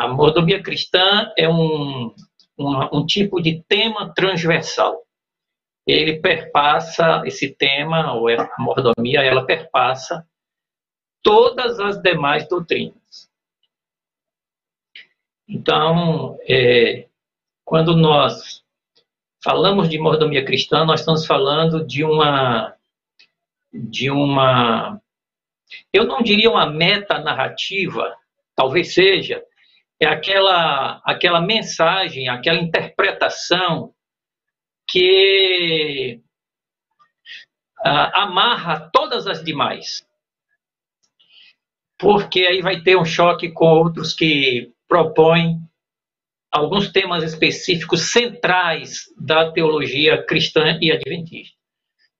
A mordomia cristã é um, um, um tipo de tema transversal. Ele perpassa esse tema, ou a mordomia, ela perpassa todas as demais doutrinas. Então, é, quando nós falamos de mordomia cristã, nós estamos falando de uma de uma eu não diria uma meta narrativa, talvez seja, é aquela aquela mensagem, aquela interpretação que uh, amarra todas as demais. Porque aí vai ter um choque com outros que propõem alguns temas específicos centrais da teologia cristã e adventista.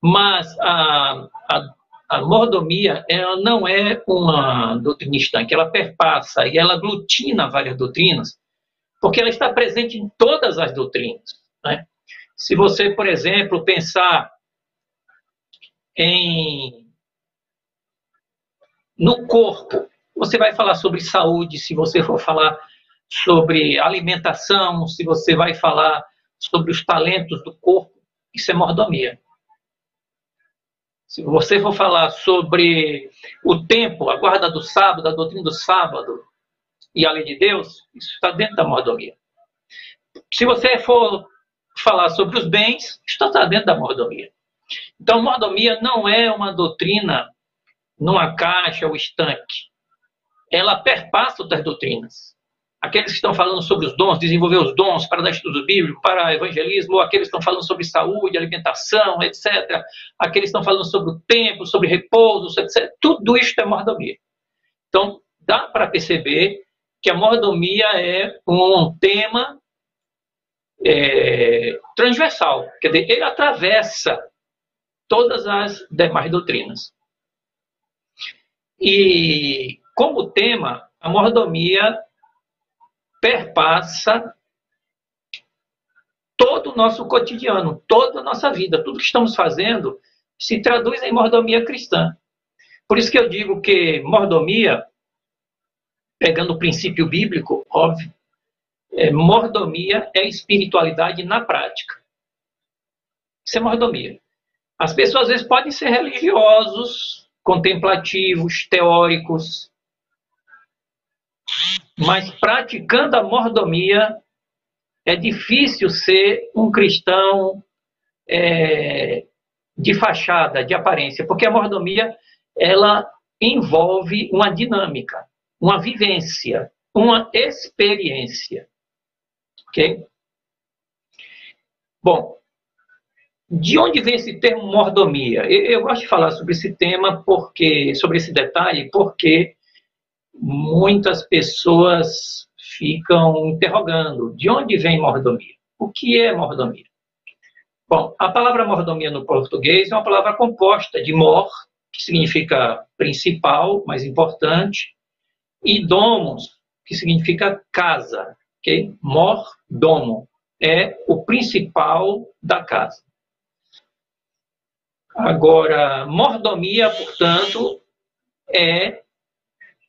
Mas a, a, a mordomia ela não é uma doutrina estanque, ela perpassa e ela aglutina várias doutrinas, porque ela está presente em todas as doutrinas. Né? Se você, por exemplo, pensar em no corpo, você vai falar sobre saúde, se você for falar sobre alimentação, se você vai falar sobre os talentos do corpo, isso é mordomia. Se você for falar sobre o tempo, a guarda do sábado, a doutrina do sábado e a lei de Deus, isso está dentro da mordomia. Se você for falar sobre os bens, isso está dentro da mordomia. Então, mordomia não é uma doutrina numa caixa ou estanque. Ela perpassa outras doutrinas aqueles que estão falando sobre os dons, desenvolver os dons para dar estudo bíblico, para evangelismo, ou aqueles que estão falando sobre saúde, alimentação, etc. Aqueles que estão falando sobre o tempo, sobre repouso, etc. Tudo isto é mordomia. Então, dá para perceber que a mordomia é um tema é, transversal, quer dizer, ele atravessa todas as demais doutrinas. E, como tema, a mordomia perpassa todo o nosso cotidiano, toda a nossa vida, tudo que estamos fazendo se traduz em mordomia cristã. Por isso que eu digo que mordomia, pegando o princípio bíblico, óbvio, é, mordomia é espiritualidade na prática. Isso é mordomia. As pessoas às vezes podem ser religiosos, contemplativos, teóricos, mas praticando a mordomia, é difícil ser um cristão é, de fachada, de aparência, porque a mordomia ela envolve uma dinâmica, uma vivência, uma experiência. Ok? Bom, de onde vem esse termo mordomia? Eu, eu gosto de falar sobre esse tema porque, sobre esse detalhe, porque muitas pessoas ficam interrogando: de onde vem mordomia? O que é mordomia? Bom, a palavra mordomia no português é uma palavra composta de mor, que significa principal, mais importante, e domos, que significa casa. Okay? Mor, domo, é o principal da casa. Agora, mordomia, portanto, é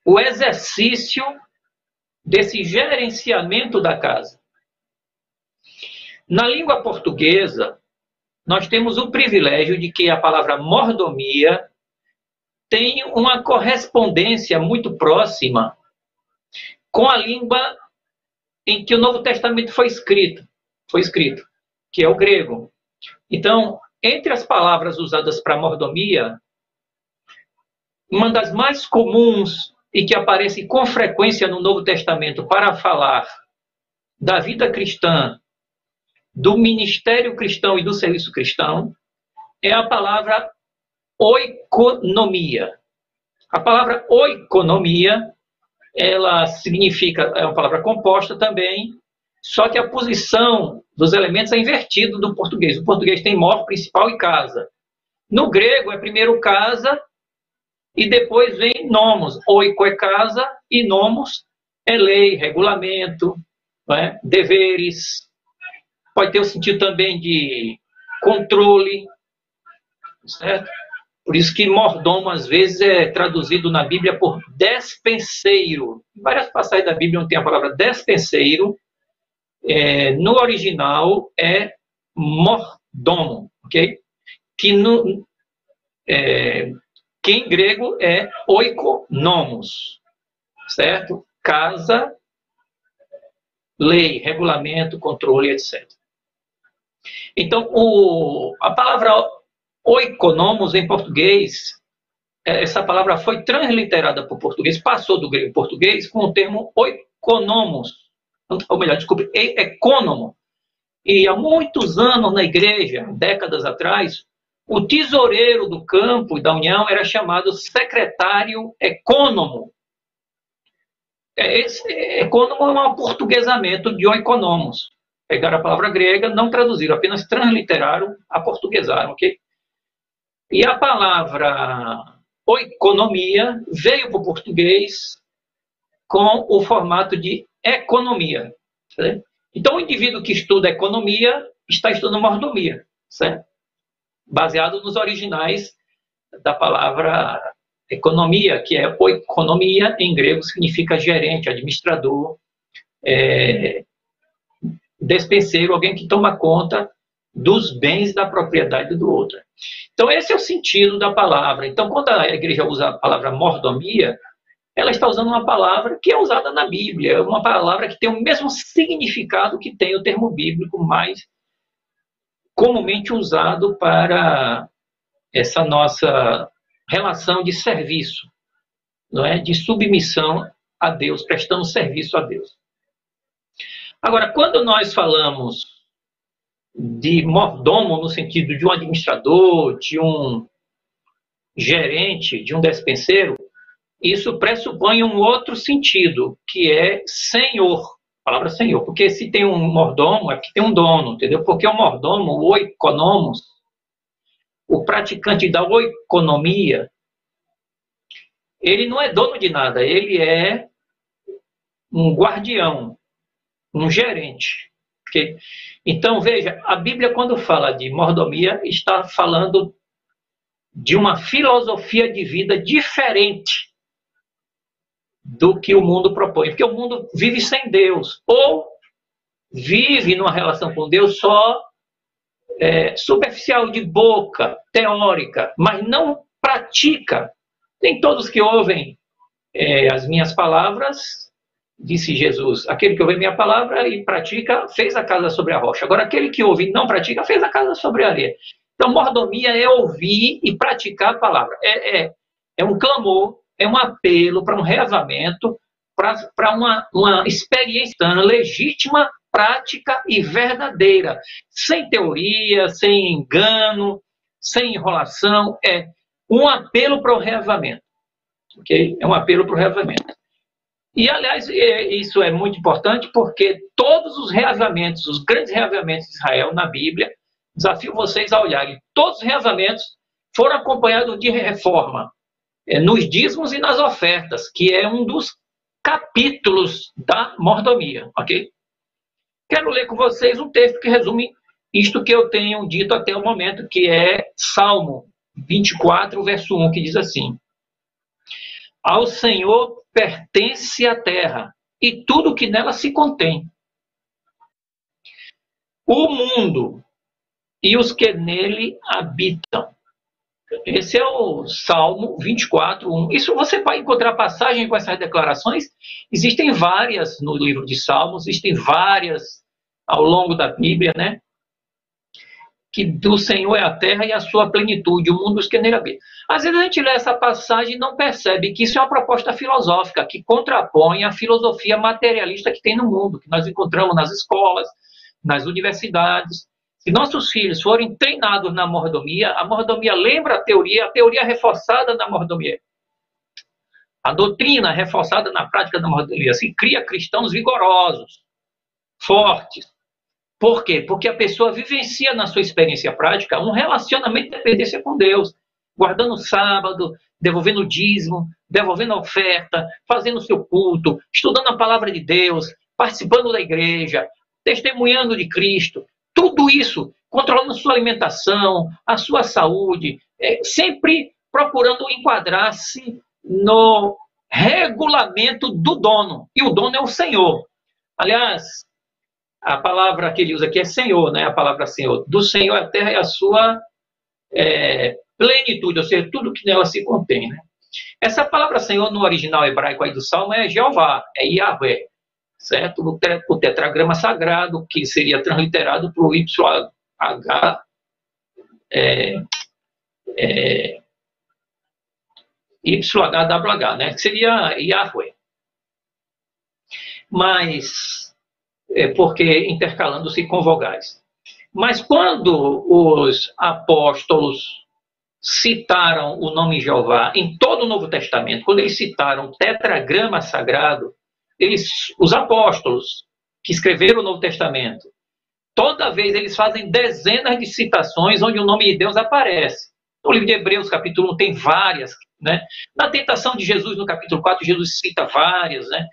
o exercício desse gerenciamento da casa. Na língua portuguesa, nós temos o privilégio de que a palavra mordomia tem uma correspondência muito próxima com a língua em que o Novo Testamento foi escrito, foi escrito, que é o grego. Então, entre as palavras usadas para mordomia, uma das mais comuns e que aparece com frequência no Novo Testamento para falar da vida cristã, do ministério cristão e do serviço cristão, é a palavra oikonomia. A palavra oikonomia, ela significa, é uma palavra composta também, só que a posição dos elementos é invertida do português. O português tem mor, principal e casa. No grego é primeiro casa e depois vem nomos, oiko é casa e nomos é lei, regulamento, é? deveres. Pode ter o sentido também de controle, certo? Por isso que mordomo, às vezes, é traduzido na Bíblia por despenseiro. Várias passagens da Bíblia não tem a palavra despenseiro. É, no original é mordomo, ok? Que, no, é, que em grego é oikonomos, certo? Casa, lei, regulamento, controle, etc. Então, o, a palavra oikonomos em português, é, essa palavra foi transliterada para o português, passou do grego português com o termo oikonomos, ou melhor, desculpe, economo. E há muitos anos na igreja, décadas atrás, o tesoureiro do campo e da União era chamado secretário econômico. É, esse econômico é um portuguesamento de oikonomos. Pegaram a palavra grega, não traduziram, apenas transliteraram, aportuguesaram, ok? E a palavra economia veio para o português com o formato de economia. Certo? Então, o indivíduo que estuda economia está estudando mordomia, certo? Baseado nos originais da palavra economia, que é economia, em grego significa gerente, administrador, é, despenseiro, alguém que toma conta dos bens da propriedade do outro. Então, esse é o sentido da palavra. Então, quando a igreja usa a palavra mordomia, ela está usando uma palavra que é usada na Bíblia, uma palavra que tem o mesmo significado que tem o termo bíblico, mais comumente usado para essa nossa relação de serviço, não é? De submissão a Deus, prestando serviço a Deus. Agora, quando nós falamos de mordomo no sentido de um administrador, de um gerente, de um despenseiro, isso pressupõe um outro sentido, que é senhor. Palavra senhor. Porque se tem um mordomo, é porque tem um dono, entendeu? Porque o mordomo, o economos, o praticante da economia, ele não é dono de nada, ele é um guardião, um gerente. Então, veja, a Bíblia, quando fala de mordomia, está falando de uma filosofia de vida diferente do que o mundo propõe. Porque o mundo vive sem Deus, ou vive numa relação com Deus só é, superficial, de boca, teórica, mas não pratica. Nem todos que ouvem é, as minhas palavras disse Jesus: aquele que ouve minha palavra e pratica, fez a casa sobre a rocha. Agora, aquele que ouve e não pratica, fez a casa sobre a areia. Então, mordomia é ouvir e praticar a palavra. É, é, é um clamor, é um apelo para um reavamento, para uma, uma experiência legítima, prática e verdadeira, sem teoria, sem engano, sem enrolação. É um apelo para o reavamento. Okay? É um apelo para o reavamento. E, aliás, isso é muito importante porque todos os reavamentos, os grandes reavamentos de Israel na Bíblia, desafio vocês a olharem, todos os reavamentos foram acompanhados de reforma, nos dízimos e nas ofertas, que é um dos capítulos da mordomia, ok? Quero ler com vocês um texto que resume isto que eu tenho dito até o momento, que é Salmo 24, verso 1, que diz assim: Ao Senhor pertence à terra e tudo que nela se contém. O mundo e os que nele habitam. Esse é o Salmo 24, 1. Isso você vai encontrar passagem com essas declarações. Existem várias no livro de Salmos, existem várias ao longo da Bíblia, né? que do Senhor é a terra e a sua plenitude, o mundo dos que nele habitam. Às vezes a gente lê essa passagem e não percebe que isso é uma proposta filosófica que contrapõe a filosofia materialista que tem no mundo, que nós encontramos nas escolas, nas universidades. Se nossos filhos forem treinados na mordomia, a mordomia lembra a teoria, a teoria reforçada na mordomia. A doutrina reforçada na prática da mordomia. Se cria cristãos vigorosos, fortes, por quê? Porque a pessoa vivencia na sua experiência prática um relacionamento de dependência com Deus, guardando o sábado, devolvendo o dízimo, devolvendo a oferta, fazendo o seu culto, estudando a palavra de Deus, participando da igreja, testemunhando de Cristo. Tudo isso, controlando sua alimentação, a sua saúde, é, sempre procurando enquadrar-se no regulamento do dono. E o dono é o Senhor. Aliás, a palavra que ele usa aqui é Senhor, né? A palavra Senhor. Do Senhor a terra é a sua é, plenitude, ou seja, tudo que nela se contém, né? Essa palavra Senhor no original hebraico aí do Salmo é Jeová, é Yahvé, certo? O tetragrama sagrado, que seria transliterado para o YH, é, é, YHWH, né? Que seria Yahweh. Mas, é porque intercalando-se com vogais. Mas quando os apóstolos citaram o nome Jeová em todo o Novo Testamento, quando eles citaram o tetragrama sagrado, eles, os apóstolos que escreveram o Novo Testamento, toda vez eles fazem dezenas de citações onde o nome de Deus aparece. No livro de Hebreus, capítulo 1, tem várias. Né? Na tentação de Jesus, no capítulo 4, Jesus cita várias. Né?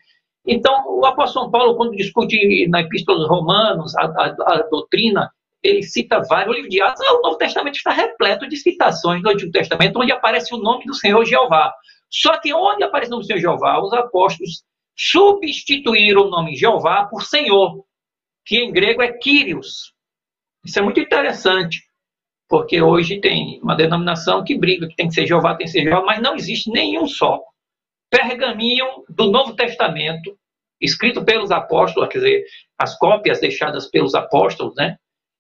Então, o apóstolo Paulo, quando discute na Epístola dos Romanos a, a, a doutrina, ele cita vários. O livro de Atos, o Novo Testamento está repleto de citações do Antigo Testamento, onde aparece o nome do Senhor Jeová. Só que onde aparece o nome do Senhor Jeová, os apóstolos substituíram o nome Jeová por Senhor, que em grego é Kyrios. Isso é muito interessante. Porque hoje tem uma denominação que briga que tem que ser Jeová, tem que ser Jeová, mas não existe nenhum só pergaminho do Novo Testamento, escrito pelos apóstolos, quer dizer, as cópias deixadas pelos apóstolos, né?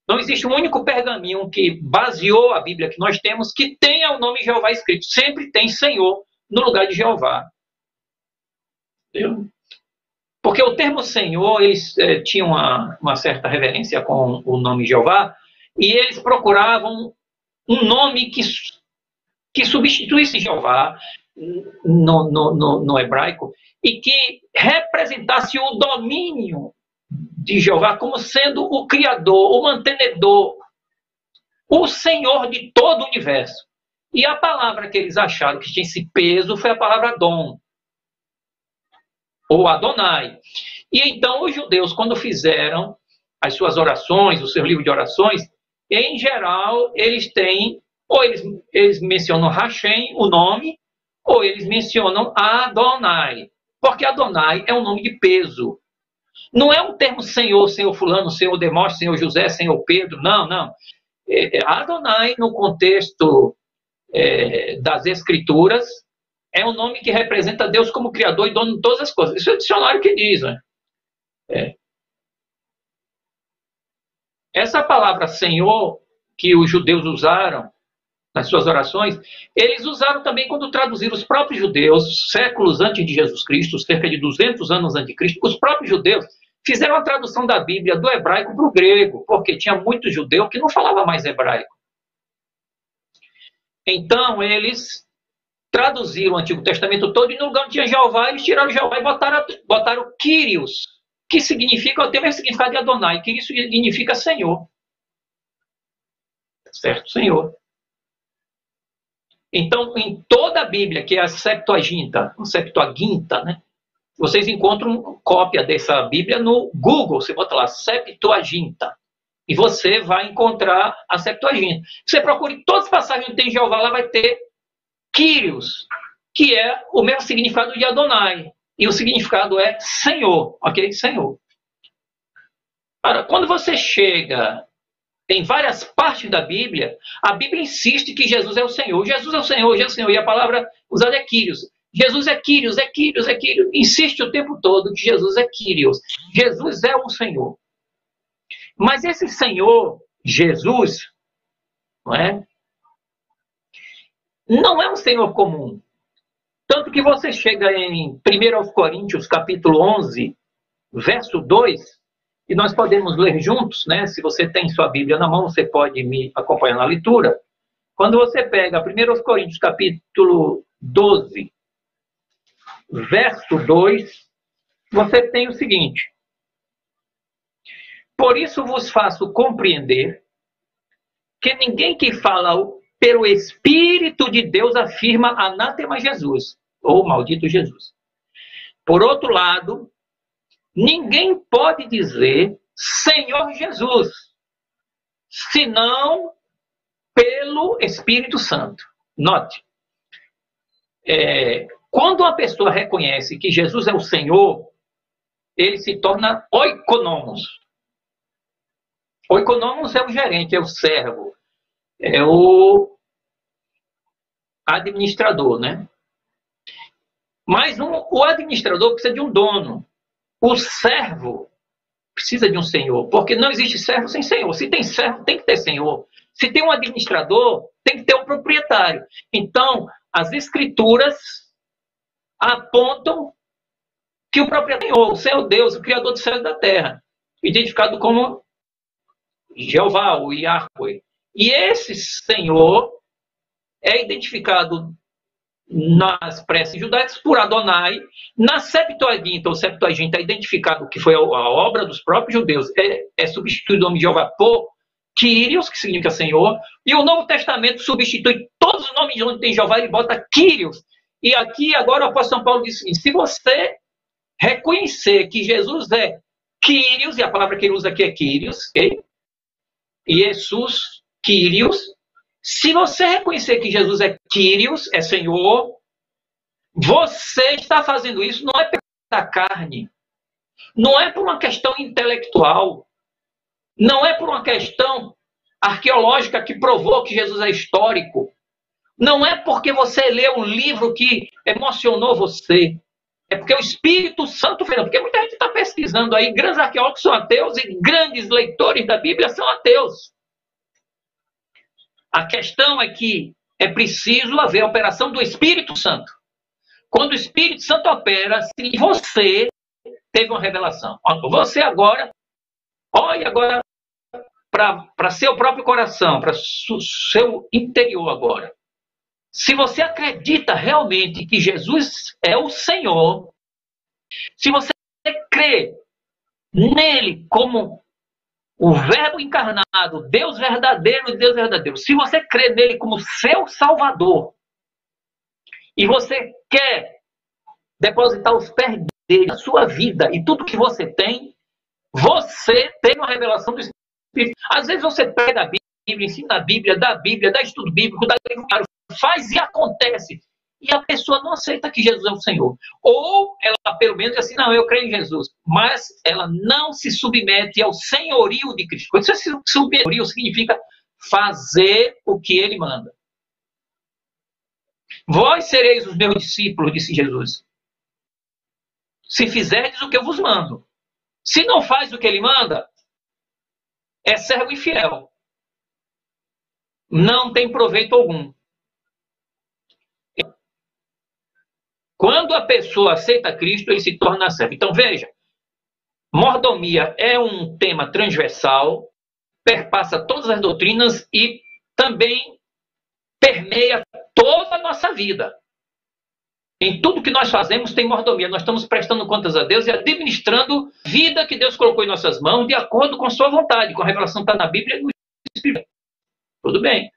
Não existe um único pergaminho que baseou a Bíblia que nós temos que tenha o nome Jeová escrito. Sempre tem Senhor no lugar de Jeová. Entendeu? Porque o termo Senhor, eles eh, tinham uma, uma certa reverência com o nome Jeová, e eles procuravam um nome que, que substituísse Jeová no, no, no, no hebraico e que representasse o domínio de Jeová como sendo o Criador, o mantenedor, o Senhor de todo o universo. E a palavra que eles acharam que tinha esse peso foi a palavra Dom, ou Adonai. E então os judeus, quando fizeram as suas orações, o seu livro de orações, em geral, eles têm, ou eles, eles mencionam Hashem, o nome, ou eles mencionam Adonai. Porque Adonai é um nome de peso. Não é um termo Senhor, Senhor Fulano, Senhor Demóstenes, Senhor José, Senhor Pedro. Não, não. É, é, Adonai, no contexto é, das Escrituras, é um nome que representa Deus como Criador e dono de todas as coisas. Isso é o dicionário que diz. Né? É. Essa palavra Senhor, que os judeus usaram nas suas orações, eles usaram também quando traduziram os próprios judeus, séculos antes de Jesus Cristo, cerca de 200 anos antes de Cristo, os próprios judeus fizeram a tradução da Bíblia do hebraico para o grego, porque tinha muito judeu que não falava mais hebraico. Então, eles traduziram o Antigo Testamento todo e no lugar onde tinha Jeová, eles tiraram Jeová e botaram, botaram Kyrios, que significa, tem o mesmo significado de Adonai, que isso significa Senhor. Certo, Senhor. Então, em toda a Bíblia, que é a Septuaginta, Septuaginta, né? Vocês encontram cópia dessa Bíblia no Google, você bota lá Septuaginta. E você vai encontrar a Septuaginta. Você procure todas as passagens onde tem Jeová, lá vai ter Kyrios, que é o mesmo significado de Adonai. E o significado é Senhor, ok? Senhor. Agora, quando você chega em várias partes da Bíblia, a Bíblia insiste que Jesus é o Senhor. Jesus é o Senhor, Jesus é o Senhor. E a palavra usada é Quírios. Jesus é Quírios, é Quírios, é Quírios. Insiste o tempo todo que Jesus é Quírios. Jesus é o Senhor. Mas esse Senhor, Jesus, não é? Não é um Senhor comum. Tanto que você chega em 1 Coríntios, capítulo 11, verso 2, e nós podemos ler juntos, né? Se você tem sua Bíblia na mão, você pode me acompanhar na leitura. Quando você pega 1 Coríntios, capítulo 12, verso 2, você tem o seguinte: Por isso vos faço compreender que ninguém que fala pelo Espírito de Deus afirma anátema Jesus, ou maldito Jesus. Por outro lado, ninguém pode dizer Senhor Jesus, senão pelo Espírito Santo. Note, é, quando uma pessoa reconhece que Jesus é o Senhor, ele se torna oikonomos. Oikonomos é o gerente, é o servo, é o administrador, né? Mas um, o administrador precisa de um dono. O servo precisa de um senhor, porque não existe servo sem senhor. Se tem servo, tem que ter senhor. Se tem um administrador, tem que ter um proprietário. Então, as escrituras apontam que o proprietário, o Senhor Deus, o Criador do céu e da terra, identificado como Jeová, o Yahweh. E esse Senhor é identificado nas preces judaicas por Adonai. Na Septuaginta, ou Septuaginta é identificado que foi a, obra dos próprios judeus, é, é substituído o nome de Jeová por Kyrios, que significa Senhor, e o Novo Testamento substitui todos os nomes de onde tem Jeová, ele bota Kyrios. E aqui agora o apóstolo São Paulo diz assim, se você reconhecer que Jesus é Kyrios, e a palavra que ele usa aqui é Kyrios, ok? E Jesus, Kyrios, se você reconhecer que Jesus é Kyrios, é Senhor, você está fazendo isso não é pela carne, não é por uma questão intelectual, não é por uma questão arqueológica que provou que Jesus é histórico, não é porque você leu um livro que emocionou você, é porque o Espírito Santo fez. Porque muita gente está pesquisando aí, grandes arqueólogos são ateus e grandes leitores da Bíblia são ateus. A questão é que é preciso haver a operação do Espírito Santo. Quando o Espírito Santo opera, se você teve uma revelação. Você agora, olhe agora para seu próprio coração, para seu interior agora. Se você acredita realmente que Jesus é o Senhor, se você crê nele como o Verbo encarnado, Deus verdadeiro Deus verdadeiro, se você crê nele como seu Salvador, e você quer depositar os pés dele, na sua vida e tudo que você tem, você tem uma revelação do Espírito. Às vezes você pega a Bíblia, ensina a Bíblia, dá a Bíblia, dá estudo bíblico, dá faz e acontece. E a pessoa não aceita que Jesus é o Senhor. Ou ela, pelo menos, diz assim: não, eu creio em Jesus. Mas ela não se submete ao senhorio de Cristo. Quando você se submeter, significa fazer o que ele manda. Vós sereis os meus discípulos, disse Jesus. Se fizerdes o que eu vos mando. Se não faz o que ele manda, é servo infiel. Não tem proveito algum. Quando a pessoa aceita Cristo, ele se torna servo. Então veja, mordomia é um tema transversal, perpassa todas as doutrinas e também permeia toda a nossa vida. Em tudo que nós fazemos tem mordomia. Nós estamos prestando contas a Deus e administrando vida que Deus colocou em nossas mãos de acordo com sua vontade, com a revelação que está na Bíblia e no Espírito. Tudo bem.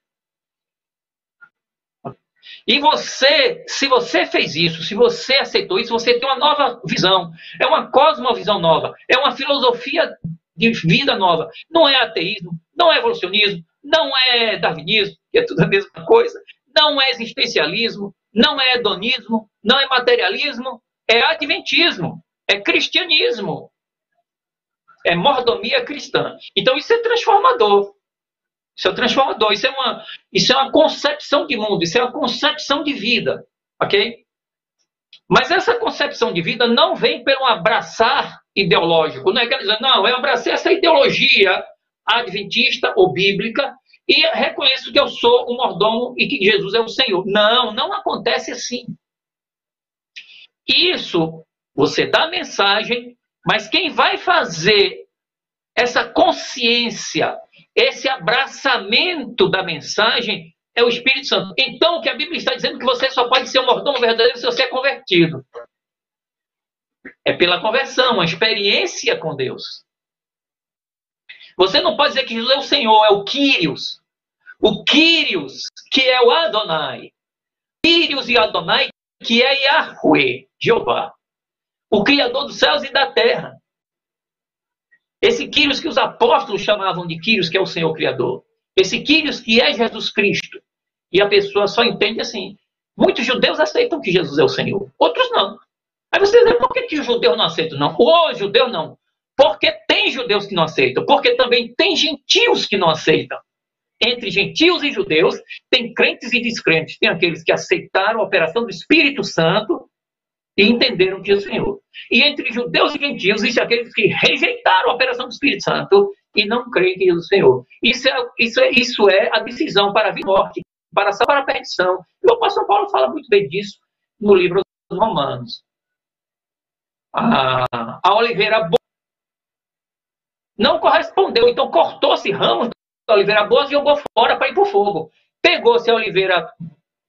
E você, se você fez isso, se você aceitou isso, você tem uma nova visão. É uma cosmovisão nova. É uma filosofia de vida nova. Não é ateísmo, não é evolucionismo, não é darwinismo, que é tudo a mesma coisa. Não é existencialismo, não é hedonismo, não é materialismo, é adventismo, é cristianismo. É mordomia cristã. Então isso é transformador. Isso é transformador. Isso é uma, isso é uma concepção de mundo. Isso é uma concepção de vida. Ok? Mas essa concepção de vida não vem pelo abraçar ideológico. Não é dizer, não, eu abracei essa ideologia adventista ou bíblica e reconheço que eu sou um mordomo e que Jesus é o Senhor. Não, não acontece assim. Isso, você dá a mensagem, mas quem vai fazer essa consciência esse abraçamento da mensagem é o Espírito Santo. Então, o que a Bíblia está dizendo é que você só pode ser um mordomo verdadeiro se você é convertido. É pela conversão, a experiência com Deus. Você não pode dizer que Jesus é o Senhor, é o Quírios. O Quírios, que é o Adonai. Quírios e Adonai, que é Yahweh, Jeová. O Criador dos céus e da terra. Esse Quírios que os apóstolos chamavam de Quírios, que é o Senhor Criador. Esse Quírios que é Jesus Cristo. E a pessoa só entende assim. Muitos judeus aceitam que Jesus é o Senhor, outros não. Aí você diz, por que, que os judeus não aceitam? Não, os judeus não. Porque tem judeus que não aceitam, porque também tem gentios que não aceitam. Entre gentios e judeus, tem crentes e descrentes. Tem aqueles que aceitaram a operação do Espírito Santo e entenderam que é o Senhor. E entre judeus e gentios, existem aqueles que rejeitaram a operação do Espírito Santo e não creem que é o Senhor. Isso é, isso é, isso é a decisão para a vida morte, para para a perdição. E o apóstolo Paulo fala muito bem disso no livro dos Romanos. A, a oliveira boa não correspondeu, então cortou-se ramos da oliveira boa e jogou fora para ir para o fogo. Pegou-se a oliveira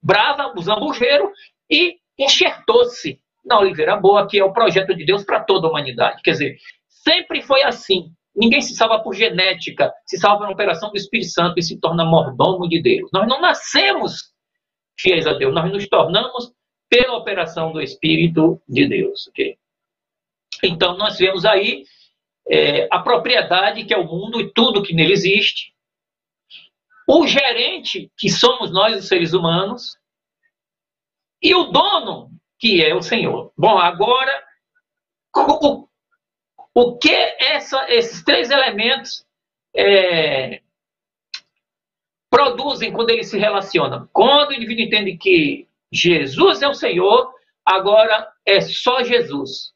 brava, o zambujeiro, e enxertou-se na oliveira boa, que é o projeto de Deus para toda a humanidade. Quer dizer, sempre foi assim. Ninguém se salva por genética, se salva uma operação do Espírito Santo e se torna mordomo de Deus. Nós não nascemos fiéis a Deus, nós nos tornamos pela operação do Espírito de Deus. Okay? Então, nós vemos aí é, a propriedade que é o mundo e tudo que nele existe, o gerente, que somos nós, os seres humanos, e o dono, que é o Senhor. Bom, agora, o, o que essa, esses três elementos é, produzem quando eles se relacionam? Quando o indivíduo entende que Jesus é o Senhor, agora é só Jesus.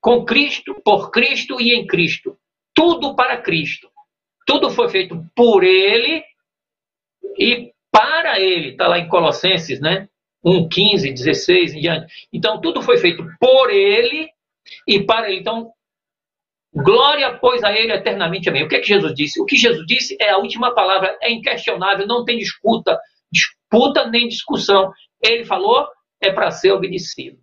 Com Cristo, por Cristo e em Cristo. Tudo para Cristo. Tudo foi feito por Ele e para Ele. Está lá em Colossenses, né? 1, 15, 16 em diante. Então, tudo foi feito por ele e para ele. Então, glória, pois, a ele eternamente. Amém. O que é que Jesus disse? O que Jesus disse é a última palavra, é inquestionável, não tem disputa, disputa nem discussão. Ele falou, é para ser obedecido.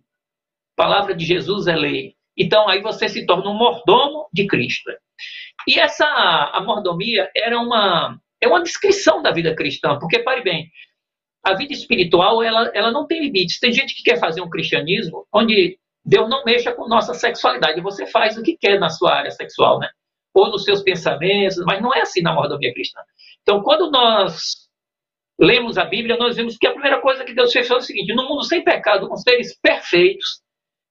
A palavra de Jesus é lei. Então, aí você se torna um mordomo de Cristo. E essa a mordomia era uma, é uma descrição da vida cristã, porque, pare bem, a vida espiritual ela, ela não tem limites. Tem gente que quer fazer um cristianismo onde Deus não mexa com nossa sexualidade. Você faz o que quer na sua área sexual, né? Ou nos seus pensamentos, mas não é assim na mordomia cristã. Então, quando nós lemos a Bíblia, nós vemos que a primeira coisa que Deus fez foi o seguinte: no mundo sem pecado, com seres perfeitos,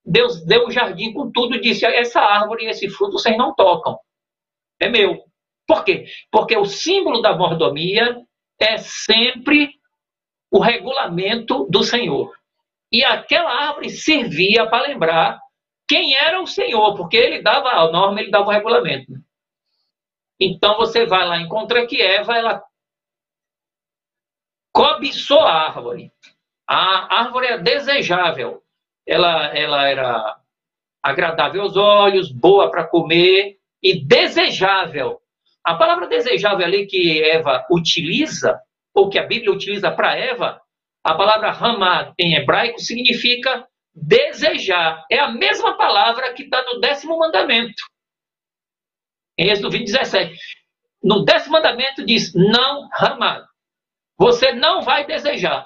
Deus deu um jardim com tudo e disse: essa árvore e esse fruto vocês não tocam. É meu. Por quê? Porque o símbolo da mordomia é sempre o regulamento do Senhor. E aquela árvore servia para lembrar quem era o Senhor, porque ele dava a norma, ele dava o regulamento. Então você vai lá, encontra que Eva, ela cobiçou a árvore. A árvore é desejável. Ela, ela era agradável aos olhos, boa para comer e desejável. A palavra desejável ali que Eva utiliza ou que a Bíblia utiliza para Eva, a palavra Hamad em hebraico significa desejar. É a mesma palavra que está no décimo mandamento. Em Êxodo 20, 17. No décimo mandamento diz, não Hamad. Você não vai desejar.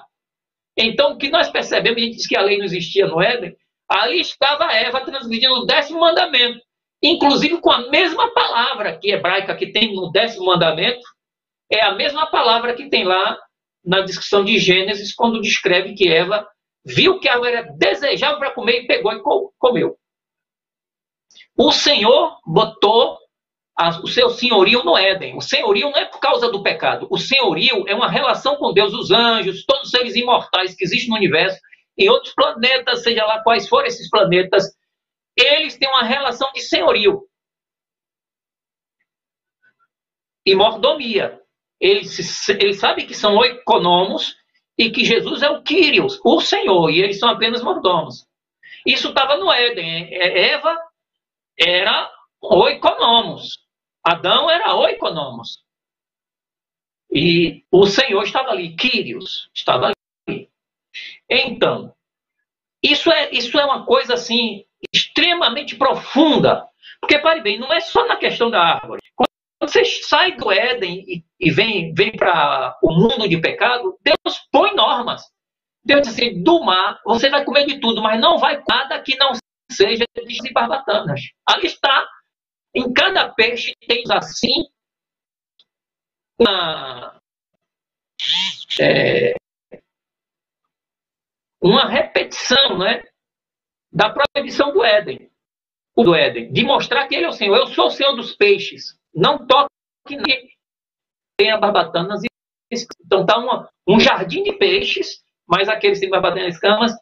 Então, o que nós percebemos, a gente diz que a lei não existia no Éden, ali estava Eva transmitindo o décimo mandamento, inclusive com a mesma palavra que hebraica que tem no décimo mandamento, é a mesma palavra que tem lá na descrição de Gênesis, quando descreve que Eva viu que a árvore era desejável para comer e pegou e comeu. O Senhor botou o seu senhorio no Éden. O senhorio não é por causa do pecado. O senhorio é uma relação com Deus, os anjos, todos os seres imortais que existem no universo, em outros planetas, seja lá quais forem esses planetas, eles têm uma relação de senhorio e mordomia. Ele, se, ele sabe que são oikonomos e que Jesus é o Kyrios, o Senhor, e eles são apenas mordomos. Isso estava no Éden. É, Eva era oikonomos. Adão era oikonomos. E o Senhor estava ali, Kyrios estava ali. Então, isso é, isso é uma coisa assim extremamente profunda. Porque, pare bem, não é só na questão da árvore. Você sai do Éden e, e vem, vem para o mundo de pecado, Deus põe normas. Deus diz assim: do mar, você vai comer de tudo, mas não vai nada que não seja de barbatanas. Ali está. Em cada peixe tem assim uma, é, uma repetição né, da proibição do Éden. Do Éden, de mostrar que ele é o Senhor. Eu sou o Senhor dos peixes. Não toque tenha barbatanas. Então está um jardim de peixes, mas aqueles que têm barbatanas e escamas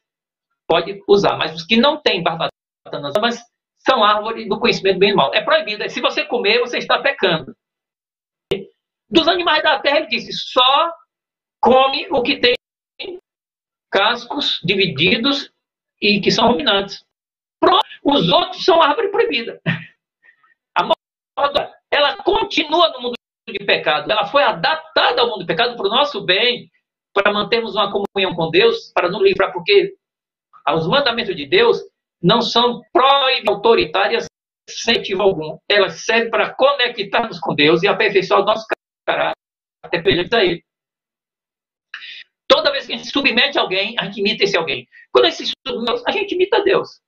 pode usar. Mas os que não têm barbatanas mas são árvores do conhecimento bem e mal. É proibido. Se você comer, você está pecando. Dos animais da terra, ele disse: só come o que tem cascos divididos e que são ruminantes. Pronto. Os outros são árvore proibida. A moda, ela continua no mundo de pecado. Ela foi adaptada ao mundo do pecado para o nosso bem, para mantermos uma comunhão com Deus, para nos livrar, porque os mandamentos de Deus não são proibidas autoritárias sem motivo algum. Elas servem para conectarmos com Deus e aperfeiçoar o nosso caráter perante a Ele. Toda vez que a gente submete alguém, a gente imita esse alguém. Quando a gente submete, a gente imita Deus.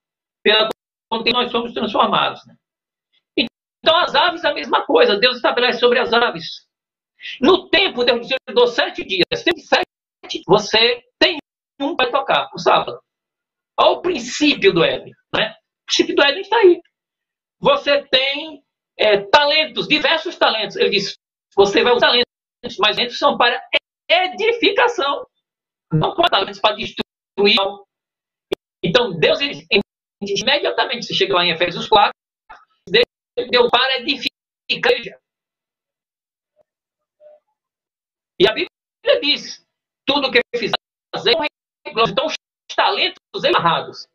Pela quando nós somos transformados. Né? Então, as aves, a mesma coisa. Deus estabelece sobre as aves. No tempo, Deus disse, eu dou sete dias. Tem sete, você tem um para tocar, o sábado. Olha o princípio do Éden. Né? O princípio do Éden está aí. Você tem é, talentos, diversos talentos. Ele diz, você vai usar talentos, mas talentos são para edificação. Não para talentos para destruir. Então, Deus, imediatamente, você chega lá em Efésios 4, Deus deu para edificar a igreja. E a Bíblia diz, tudo que fizer, então os talentos amarrados.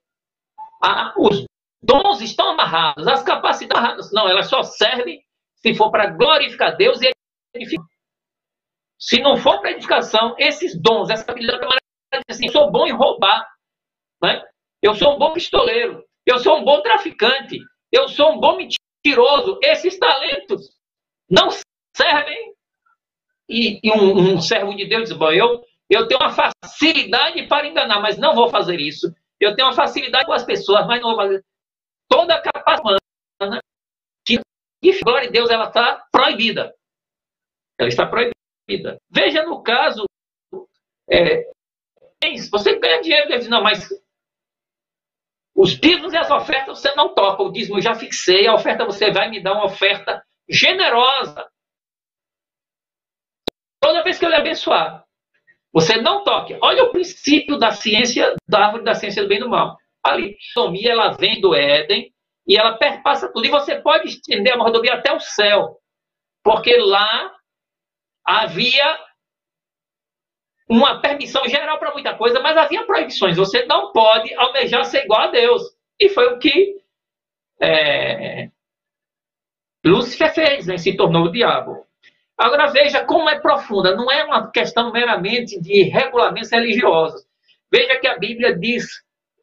Ah, os dons estão amarrados, as capacidades amarradas. Não, elas só servem se for para glorificar Deus e edificar. Se não for para edificação, esses dons, essa habilidade, assim, eu sou bom em roubar. Né? Eu sou um bom pistoleiro. Eu sou um bom traficante. Eu sou um bom mentiroso. Esses talentos não servem. E, e um, um, servo de Deus diz: Bom, eu, eu tenho uma facilidade para enganar, mas não vou fazer isso. Eu tenho uma facilidade com as pessoas, mas não vou fazer. Toda a capacidade humana, que, que glória de Deus, ela está proibida. Ela está proibida. Veja no caso, é, você ganha dinheiro, diz, não, mas os dízimos e as ofertas você não toca. O dízimo eu já fixei, a oferta você vai me dar uma oferta generosa. Toda vez que eu lhe abençoar, você não toque. Olha o princípio da ciência, da árvore da ciência do bem e do mal. A mordomia, ela vem do Éden e ela perpassa tudo. E você pode estender a mordomia até o céu. Porque lá havia uma permissão geral para muita coisa, mas havia proibições. Você não pode almejar ser igual a Deus. E foi o que é, Lúcifer fez, né? se tornou o diabo. Agora veja como é profunda. Não é uma questão meramente de regulamentos religiosos. Veja que a Bíblia diz,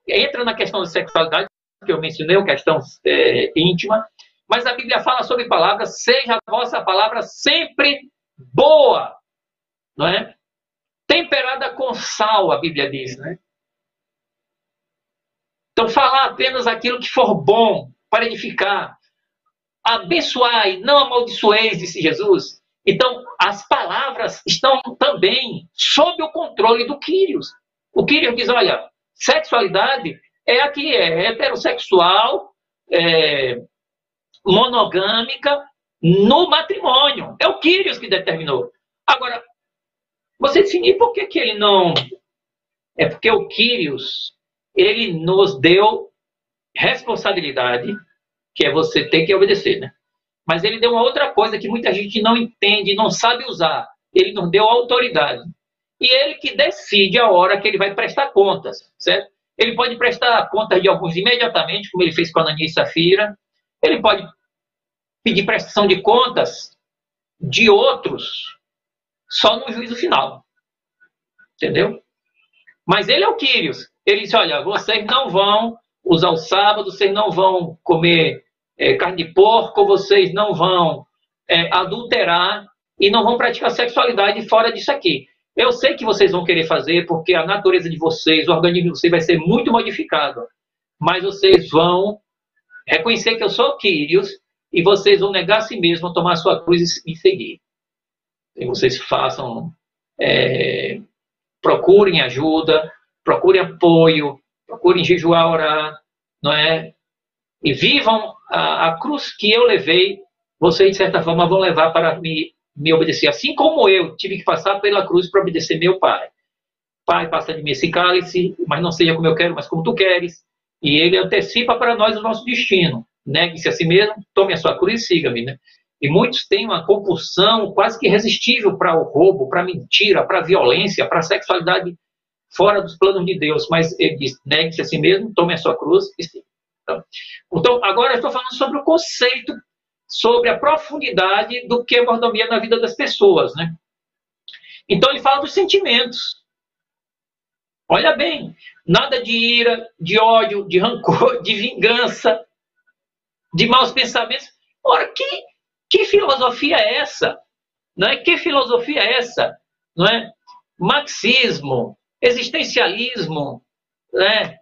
entra na questão da sexualidade, que eu mencionei, uma questão é, íntima, mas a Bíblia fala sobre palavras, seja a vossa palavra sempre boa, não é? Temperada com sal, a Bíblia diz, né? Então, falar apenas aquilo que for bom para edificar. Abençoai, não amaldiçoeis, disse Jesus. Então, as palavras estão também sob o controle do Quírios. O Quírios diz: olha, sexualidade é a que é heterossexual, é, monogâmica, no matrimônio. É o Quírios que determinou. Agora, você definir por que, que ele não. É porque o Kyrios, ele nos deu responsabilidade, que é você ter que obedecer, né? Mas ele deu uma outra coisa que muita gente não entende, não sabe usar. Ele nos deu autoridade. E ele que decide a hora que ele vai prestar contas, certo? Ele pode prestar contas de alguns imediatamente, como ele fez com a Anania e Safira. Ele pode pedir prestação de contas de outros só no juízo final. Entendeu? Mas ele é o Quírios. Ele disse: olha, vocês não vão usar o sábado, vocês não vão comer é, carne de porco, vocês não vão é, adulterar e não vão praticar sexualidade fora disso aqui. Eu sei que vocês vão querer fazer porque a natureza de vocês, o organismo de vocês vai ser muito modificado. Mas vocês vão reconhecer que eu sou Quírios e vocês vão negar a si mesmos, tomar a sua cruz e seguir que vocês façam, é, procurem ajuda, procurem apoio, procurem jejuar, orar, não é? E vivam a, a cruz que eu levei, vocês, de certa forma, vão levar para me, me obedecer. Assim como eu tive que passar pela cruz para obedecer meu pai. Pai, passa de mim esse cálice, mas não seja como eu quero, mas como tu queres. E ele antecipa para nós o nosso destino. Negue-se a si mesmo, tome a sua cruz e siga-me. Né? E muitos têm uma compulsão quase que irresistível para o roubo, para a mentira, para a violência, para a sexualidade fora dos planos de Deus. Mas ele diz: negue-se a si mesmo, tome a sua cruz e siga. Então, então, agora eu estou falando sobre o conceito, sobre a profundidade do que é mordomia na vida das pessoas. Né? Então, ele fala dos sentimentos. Olha bem, nada de ira, de ódio, de rancor, de vingança, de maus pensamentos. Ora, que, que filosofia é essa? Não é? Que filosofia é essa? Não é? Marxismo, existencialismo, né?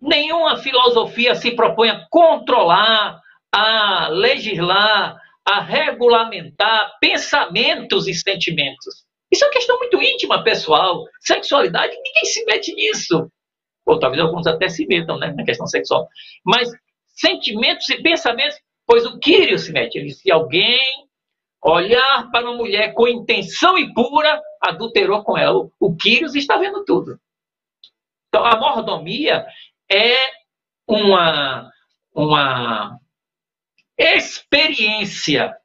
Nenhuma filosofia se propõe a controlar, a legislar, a regulamentar pensamentos e sentimentos. Isso é uma questão muito íntima, pessoal. Sexualidade, ninguém se mete nisso. Ou talvez alguns até se metam né, na questão sexual. Mas sentimentos e pensamentos, pois o Quírio se mete. Ele, se alguém olhar para uma mulher com intenção impura, adulterou com ela. O Quírios está vendo tudo. Então, a mordomia é uma, uma experiência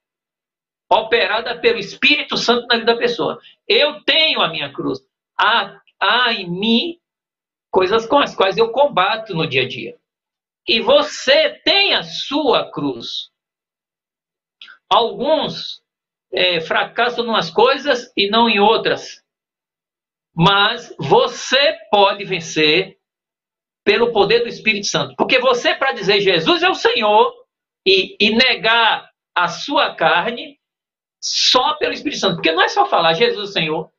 operada pelo Espírito Santo na vida da pessoa. Eu tenho a minha cruz. Há, há em mim coisas com as quais eu combato no dia a dia. E você tem a sua cruz. Alguns é, fracassam em umas coisas e não em outras. Mas você pode vencer pelo poder do Espírito Santo. Porque você, para dizer Jesus é o Senhor e, e negar a sua carne, só pelo Espírito Santo. Porque não é só falar Jesus é o Senhor.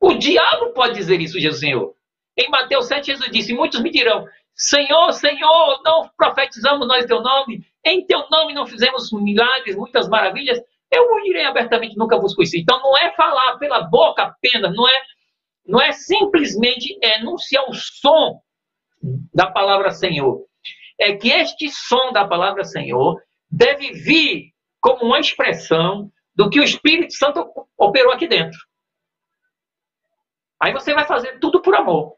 O diabo pode dizer isso, Jesus é Senhor. Em Mateus 7, Jesus disse: Muitos me dirão: Senhor, Senhor, não profetizamos nós teu nome, em teu nome não fizemos milagres, muitas maravilhas. Eu direi abertamente: Nunca vos conheci. Então não é falar pela boca apenas, não é, não é simplesmente enunciar o som da palavra Senhor. É que este som da palavra Senhor deve vir como uma expressão do que o Espírito Santo operou aqui dentro. Aí você vai fazer tudo por amor.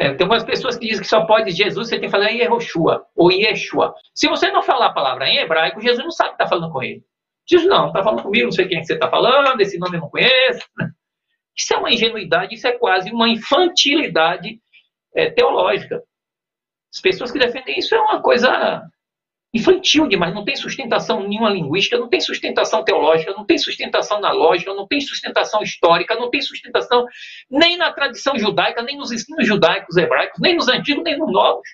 É, tem umas pessoas que dizem que só pode Jesus, você tem que falar Yehoshua ou Yeshua. Se você não falar a palavra em hebraico, Jesus não sabe que está falando com ele. Diz, não, está falando comigo, não sei quem é que você está falando, esse nome eu não conheço. Isso é uma ingenuidade, isso é quase uma infantilidade é, teológica. As pessoas que defendem isso é uma coisa infantil demais, não tem sustentação nenhuma linguística, não tem sustentação teológica, não tem sustentação na lógica, não tem sustentação histórica, não tem sustentação nem na tradição judaica, nem nos ensinos judaicos hebraicos, nem nos antigos, nem nos novos.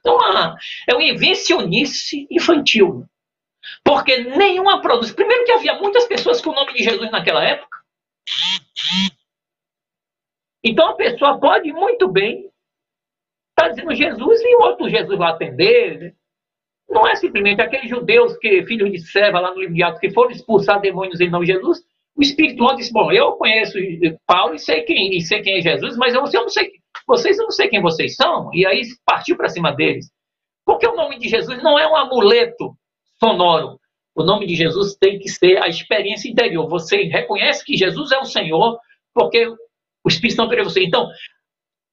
Então, é uma invencionice infantil. Porque nenhuma produção. Primeiro, que havia muitas pessoas com o nome de Jesus naquela época. Então, a pessoa pode muito bem Está dizendo Jesus e outro Jesus lá atender. Não é simplesmente aqueles judeus que, filhos de Seva, lá no livro de Atos, que foram expulsar demônios em nome de Jesus. O Espírito Santo disse: Bom, eu conheço Paulo e sei quem, e sei quem é Jesus, mas eu, eu não sei, vocês eu não sei quem vocês são. E aí partiu para cima deles. Porque o nome de Jesus não é um amuleto sonoro. O nome de Jesus tem que ser a experiência interior. Você reconhece que Jesus é o Senhor, porque o Espírito Santo é você. Então,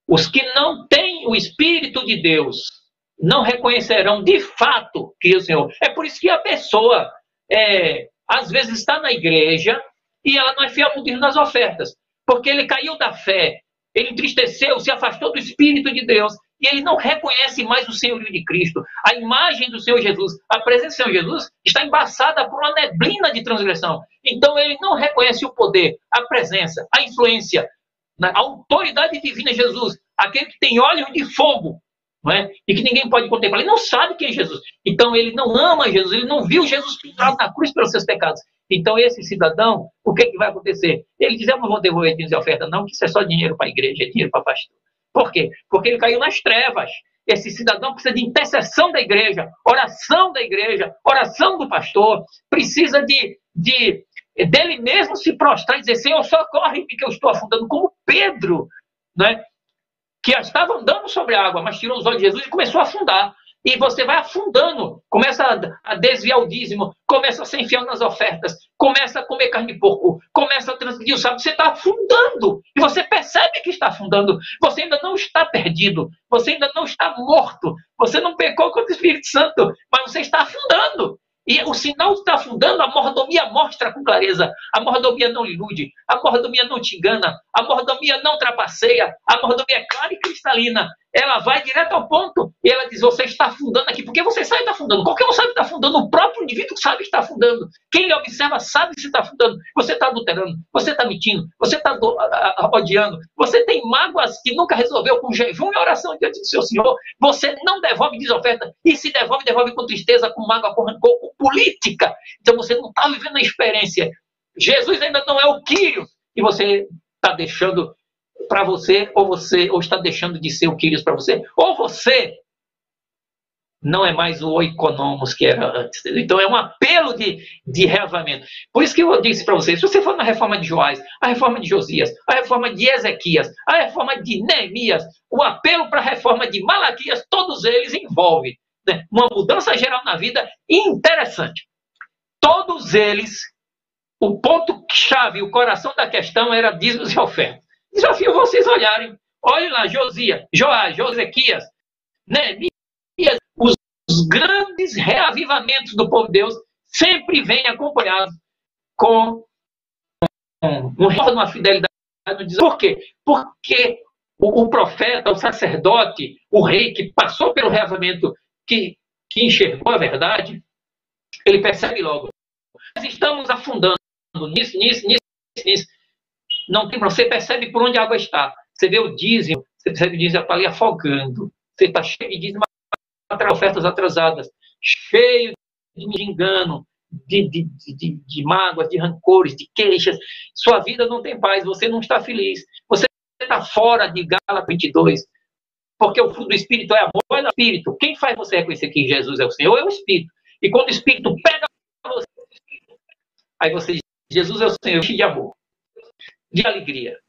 os que não têm o Espírito de Deus não reconhecerão de fato que é o Senhor. É por isso que a pessoa, é, às vezes, está na igreja e ela não é fiel nas ofertas, porque ele caiu da fé, ele entristeceu, se afastou do Espírito de Deus e ele não reconhece mais o senhorio de Cristo. A imagem do Senhor Jesus, a presença do Senhor Jesus está embaçada por uma neblina de transgressão. Então ele não reconhece o poder, a presença, a influência, na autoridade divina Jesus, aquele que tem olhos de fogo, não é? e que ninguém pode contemplar. Ele não sabe quem é Jesus. Então ele não ama Jesus, ele não viu Jesus pendurado na cruz pelos seus pecados. Então esse cidadão, o que, que vai acontecer? Ele diz, eu não vou devolver dinheiro de oferta não, que isso é só dinheiro para a igreja, é dinheiro para pastor. Por quê? Porque ele caiu nas trevas. Esse cidadão precisa de intercessão da igreja, oração da igreja, oração do pastor, precisa de, de dele mesmo se prostrar e dizer: Senhor, socorre-me que eu estou afundando, como Pedro, né? que estava andando sobre a água, mas tirou os olhos de Jesus e começou a afundar. E você vai afundando, começa a, desviar o dízimo, começa a ser enfiando nas ofertas, começa a comer carne de porco, começa a transgredir o sábado, você está afundando. E você percebe que está afundando. Você ainda não está perdido, você ainda não está morto, você não pecou contra o Espírito Santo, mas você está afundando. E o sinal está afundando, a mordomia mostra com clareza. A mordomia não ilude, a mordomia não te engana, a mordomia não trapaceia, a mordomia é clara e cristalina. Ela vai direto ao ponto e ela diz: Você está afundando aqui. Porque você sabe que está afundando. Qualquer um sabe que está afundando. O próprio indivíduo sabe que está afundando. Quem observa sabe que está afundando. Você está adulterando, você está mentindo, você está odiando, você tem mágoas que nunca resolveu com jejum e oração diante do seu Senhor. Você não devolve desoferta. E se devolve, devolve com tristeza, com mágoa, com rancor, com política. Então você não está vivendo a experiência. Jesus ainda não é o Quírios. E você está deixando para você, ou você ou está deixando de ser o Quírios para você, ou você não é mais o economos que era antes. Então é um apelo de, de reavamento. Por isso que eu disse para vocês, se você for na reforma de Joás, a reforma de Josias, a reforma de Ezequias, a reforma de Neemias, o apelo para a reforma de Malaquias, todos eles envolvem né, uma mudança geral na vida interessante. Todos eles, o ponto-chave, o coração da questão era dízimos e ofertas. Desafio vocês olharem. Olhem lá, Josias, Joás, Josequias, Neemias, os grandes reavivamentos do povo de Deus sempre vêm acompanhados com um retorno à fidelidade. Por quê? Porque o, o, profeta, o sacerdote, o rei que passou pelo reavivamento, que, que enxergou a verdade, ele percebe logo. Nós estamos afundando nisso, nisso, nisso, nisso não tem Você percebe por onde a água está. Você vê o dízimo, você percebe o dízimo está ali afogando. Você está cheio de dízimo, ofertas atrasadas, cheio de engano, de, de, de, de, mágoas, de rancores, de queixas. Sua vida não tem paz, você não está feliz. Você está fora de Gálatas 22. Porque o fruto do Espírito é amor, é o Espírito. Quem faz você reconhecer que Jesus é o Senhor é o Espírito. E quando o Espírito pega você, aí você diz, Jesus é o Senhor, de amor de alegria,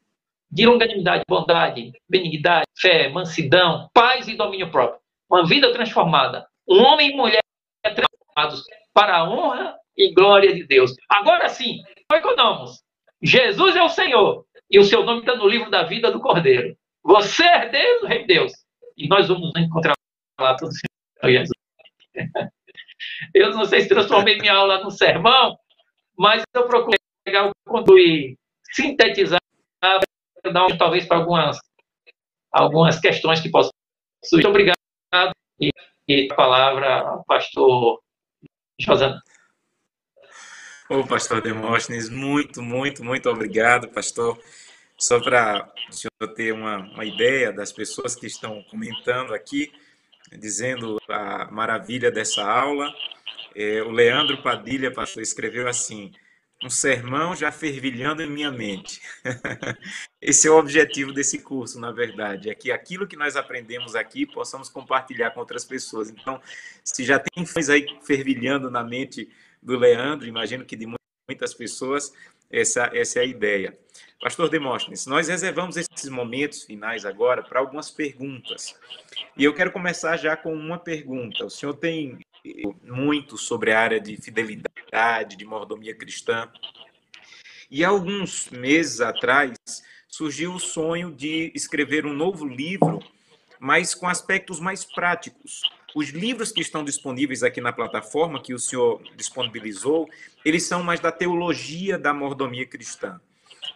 de longanimidade, bondade, benignidade, fé, mansidão, paz e domínio próprio. Uma vida transformada. Um homem e mulher transformados para a honra e glória de Deus. Agora sim, economos. Jesus é o Senhor e o seu nome está no livro da vida do Cordeiro. Você é herdeiro do Rei de Deus. E nós vamos encontrar lá todo Senhor Jesus. Eu não sei se transformei minha aula num sermão, mas eu procurei pegar o conduir sintetizar, dar talvez para algumas, algumas questões que possam surgir. Muito obrigado. E, e a palavra, pastor José. Ô, pastor Demóstenes, muito, muito, muito obrigado, pastor. Só para o senhor ter uma, uma ideia das pessoas que estão comentando aqui, dizendo a maravilha dessa aula. É, o Leandro Padilha, pastor, escreveu assim: um sermão já fervilhando em minha mente. Esse é o objetivo desse curso, na verdade, é que aquilo que nós aprendemos aqui possamos compartilhar com outras pessoas. Então, se já tem coisa aí fervilhando na mente do Leandro, imagino que de muitas pessoas, essa, essa é a ideia. Pastor Demóstenes, nós reservamos esses momentos finais agora para algumas perguntas. E eu quero começar já com uma pergunta. O senhor tem muito sobre a área de fidelidade, de mordomia cristã. E alguns meses atrás surgiu o sonho de escrever um novo livro, mas com aspectos mais práticos. Os livros que estão disponíveis aqui na plataforma que o senhor disponibilizou, eles são mais da teologia da mordomia cristã.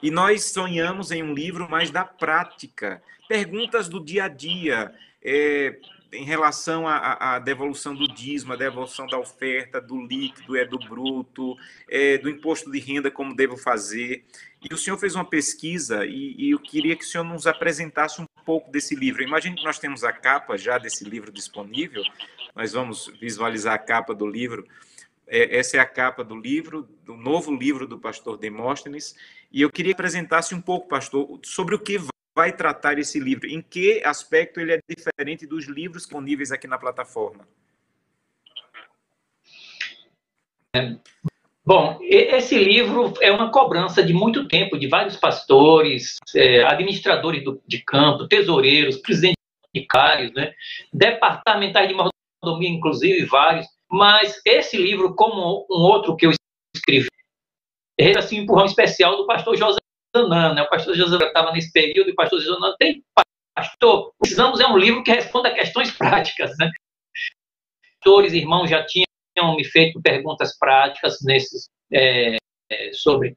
E nós sonhamos em um livro mais da prática, perguntas do dia a dia, é, em relação à, à, devolução do dízimo, a devolução da oferta, do líquido, é do bruto, é, do imposto de renda, como devo fazer. E o senhor fez uma pesquisa e, e eu queria que o senhor nos apresentasse um pouco desse livro. Imagine que nós temos a capa já desse livro disponível, nós vamos visualizar a capa do livro. É, essa é a capa do livro, do novo livro do pastor Demóstenes, e eu queria que apresentasse um pouco, pastor, sobre o que vai tratar esse livro? Em que aspecto ele é diferente dos livros disponíveis aqui na plataforma? É, Bom, esse livro é uma cobrança de muito tempo, de vários pastores, é, administradores do, de campo, tesoureiros, presidentes de né, departamentais de mordomia, inclusive vários. Mas esse livro, como um outro que eu escrevi, é assim, um empurrão especial do pastor José Zanan. Né? O pastor José estava nesse período e o pastor José Zanan tem pastor. Precisamos é um livro que responda a questões práticas. Né? Pastores, irmãos já tinham tinham me feito perguntas práticas nesses é, é sobre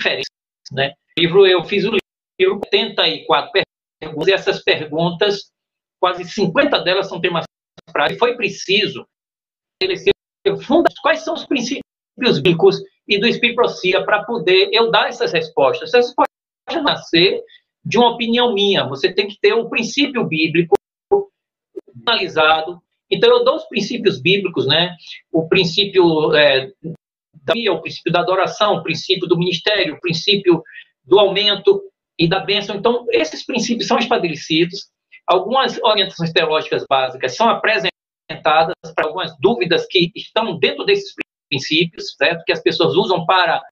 diferenças, né? O livro eu fiz o livro 84 perguntas e essas perguntas quase 50 delas são temas práticos. Foi preciso estabelecer quais são os princípios bíblicos e do Espírito para poder eu dar essas respostas. Essas respostas nascer de uma opinião minha. Você tem que ter um princípio bíblico analisado então, eu dou os princípios bíblicos, né? O princípio é, da o princípio da adoração, o princípio do ministério, o princípio do aumento e da bênção. Então, esses princípios são estabelecidos. Algumas orientações teológicas básicas são apresentadas para algumas dúvidas que estão dentro desses princípios, certo? Que as pessoas usam para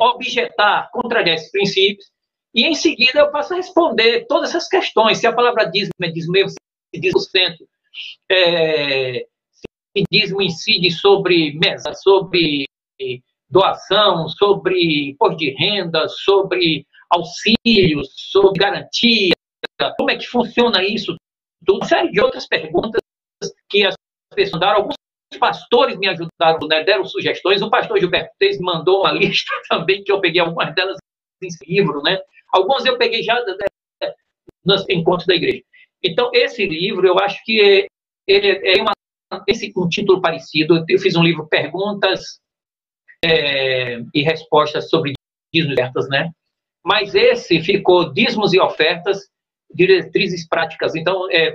objetar, contrariar esses princípios. E em seguida eu passo a responder todas essas questões. Se a palavra dízimo é dízimo, se diz o centro, é, se dízimo incide sobre mesa, sobre doação, sobre imposto de renda, sobre auxílios, sobre garantia, como é que funciona isso? Uma série de outras perguntas que as pessoas mandaram. Alguns pastores me ajudaram, né, deram sugestões. O pastor Gilberto Teis mandou uma lista também, que eu peguei algumas delas nesse livro. Né? Algumas eu peguei já né, nos encontros da igreja. Então, esse livro, eu acho que ele é uma, esse, um título parecido. Eu fiz um livro Perguntas é, e Respostas sobre dízimos e ofertas, né? Mas esse ficou Dízimos e Ofertas, Diretrizes Práticas. Então, é,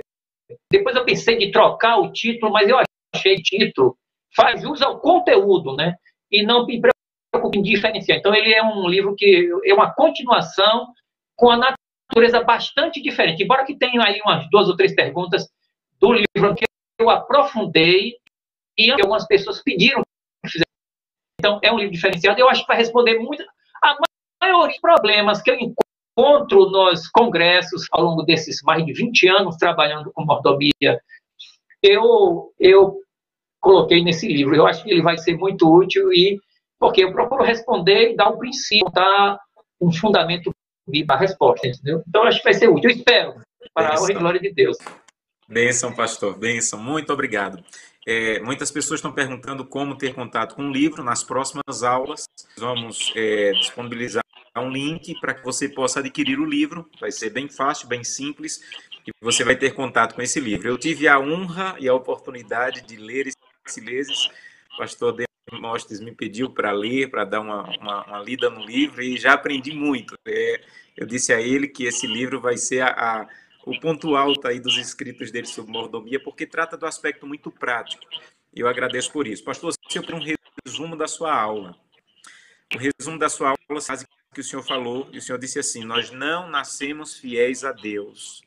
depois eu pensei de trocar o título, mas eu achei título faz jus ao conteúdo, né? E não me preocupo em diferenciar. Então, ele é um livro que é uma continuação com a natureza bastante diferente. Embora que tenha aí umas duas ou três perguntas do livro que eu aprofundei e algumas pessoas pediram que fizesse. Então, é um livro diferenciado. Eu acho que vai responder muito a maioria dos problemas que eu encontro nos congressos ao longo desses mais de 20 anos trabalhando com mordomia. Eu, eu coloquei nesse livro. Eu acho que ele vai ser muito útil e porque eu procuro responder e dar um princípio, dar um fundamento para a resposta, entendeu? Então, acho que vai ser útil. Eu espero, para a glória de Deus. Benção, pastor. Benção. Muito obrigado. É, muitas pessoas estão perguntando como ter contato com o livro. Nas próximas aulas, vamos é, disponibilizar um link para que você possa adquirir o livro. Vai ser bem fácil, bem simples, e você vai ter contato com esse livro. Eu tive a honra e a oportunidade de ler esse vezes. O pastor Demóstenes me pediu para ler, para dar uma, uma, uma, lida no livro, e já aprendi muito. É, eu disse a ele que esse livro vai ser a, a, o ponto alto aí dos escritos dele sobre mordomia, porque trata do aspecto muito prático. Eu agradeço por isso. Pastor, se eu um resumo da sua aula. O resumo da sua aula que o senhor falou, e o senhor disse assim: Nós não nascemos fiéis a Deus.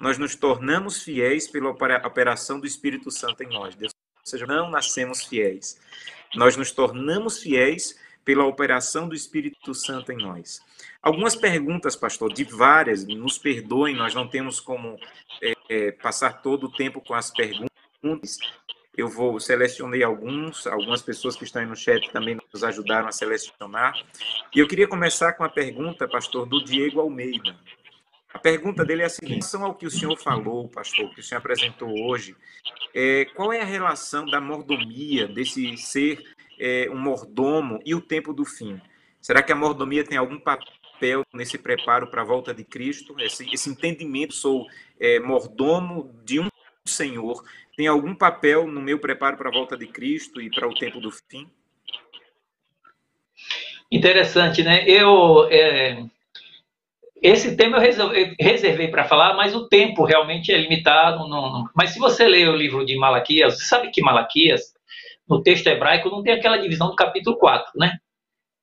Nós nos tornamos fiéis pela operação do Espírito Santo em nós. Deus, ou seja, não nascemos fiéis. Nós nos tornamos fiéis pela operação do Espírito Santo em nós. Algumas perguntas, pastor, de várias, nos perdoem, nós não temos como é, é, passar todo o tempo com as perguntas. Eu vou selecionei alguns, algumas pessoas que estão aí no chat também nos ajudaram a selecionar. E eu queria começar com a pergunta, pastor, do Diego Almeida. A pergunta dele é a seguinte: em relação ao que o senhor falou, pastor, que o senhor apresentou hoje, é, qual é a relação da mordomia, desse ser é, um mordomo e o tempo do fim? Será que a mordomia tem algum papel nesse preparo para a volta de Cristo? Esse, esse entendimento, sou é, mordomo de um Senhor, tem algum papel no meu preparo para a volta de Cristo e para o tempo do fim? Interessante, né? Eu é, esse tema eu reservei para falar, mas o tempo realmente é limitado. Não, não. Mas se você ler o livro de Malaquias, você sabe que Malaquias no texto hebraico não tem aquela divisão do capítulo 4, né?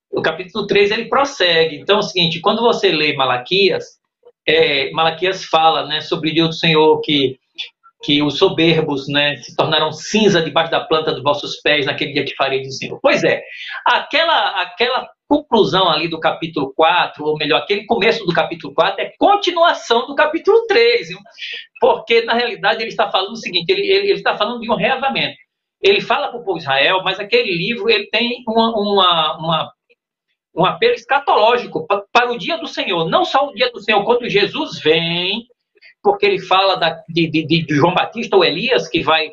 O capítulo 3 ele prossegue. Então é o seguinte, quando você lê Malaquias, é, Malaquias fala né, sobre o dia do Senhor que que os soberbos né, se tornarão cinza debaixo da planta dos vossos pés naquele dia que farei do Senhor. Pois é, aquela, aquela conclusão ali do capítulo 4, ou melhor, aquele começo do capítulo 4 é continuação do capítulo 3, viu? porque na realidade ele está falando o seguinte, ele, ele, ele está falando de um reavamento. Ele fala para o povo de Israel, mas aquele livro ele tem uma, uma, uma um apelo escatológico para o dia do Senhor, não só o dia do Senhor, quando Jesus vem, porque ele fala da, de, de, de, João Batista ou Elias, que vai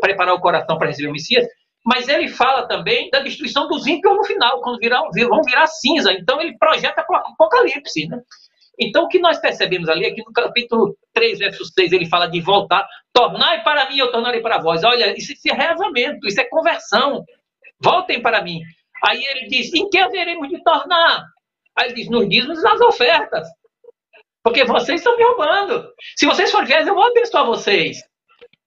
preparar o coração para receber o Messias, mas ele fala também da destruição dos ímpios no final, quando virão, vão virar cinza. Então ele projeta Apocalipse. Né? Então o que nós percebemos ali é que no capítulo 3, verso 6, ele fala de voltar, tornai para mim, eu tornarei para vós. Olha, isso, isso é reavamento, isso é conversão. Voltem para mim. Aí ele diz, em que haveremos de tornar? Aí ele diz, nos dízimos nas ofertas. Porque vocês estão me roubando. Se vocês forem fiéis, eu vou abençoar vocês.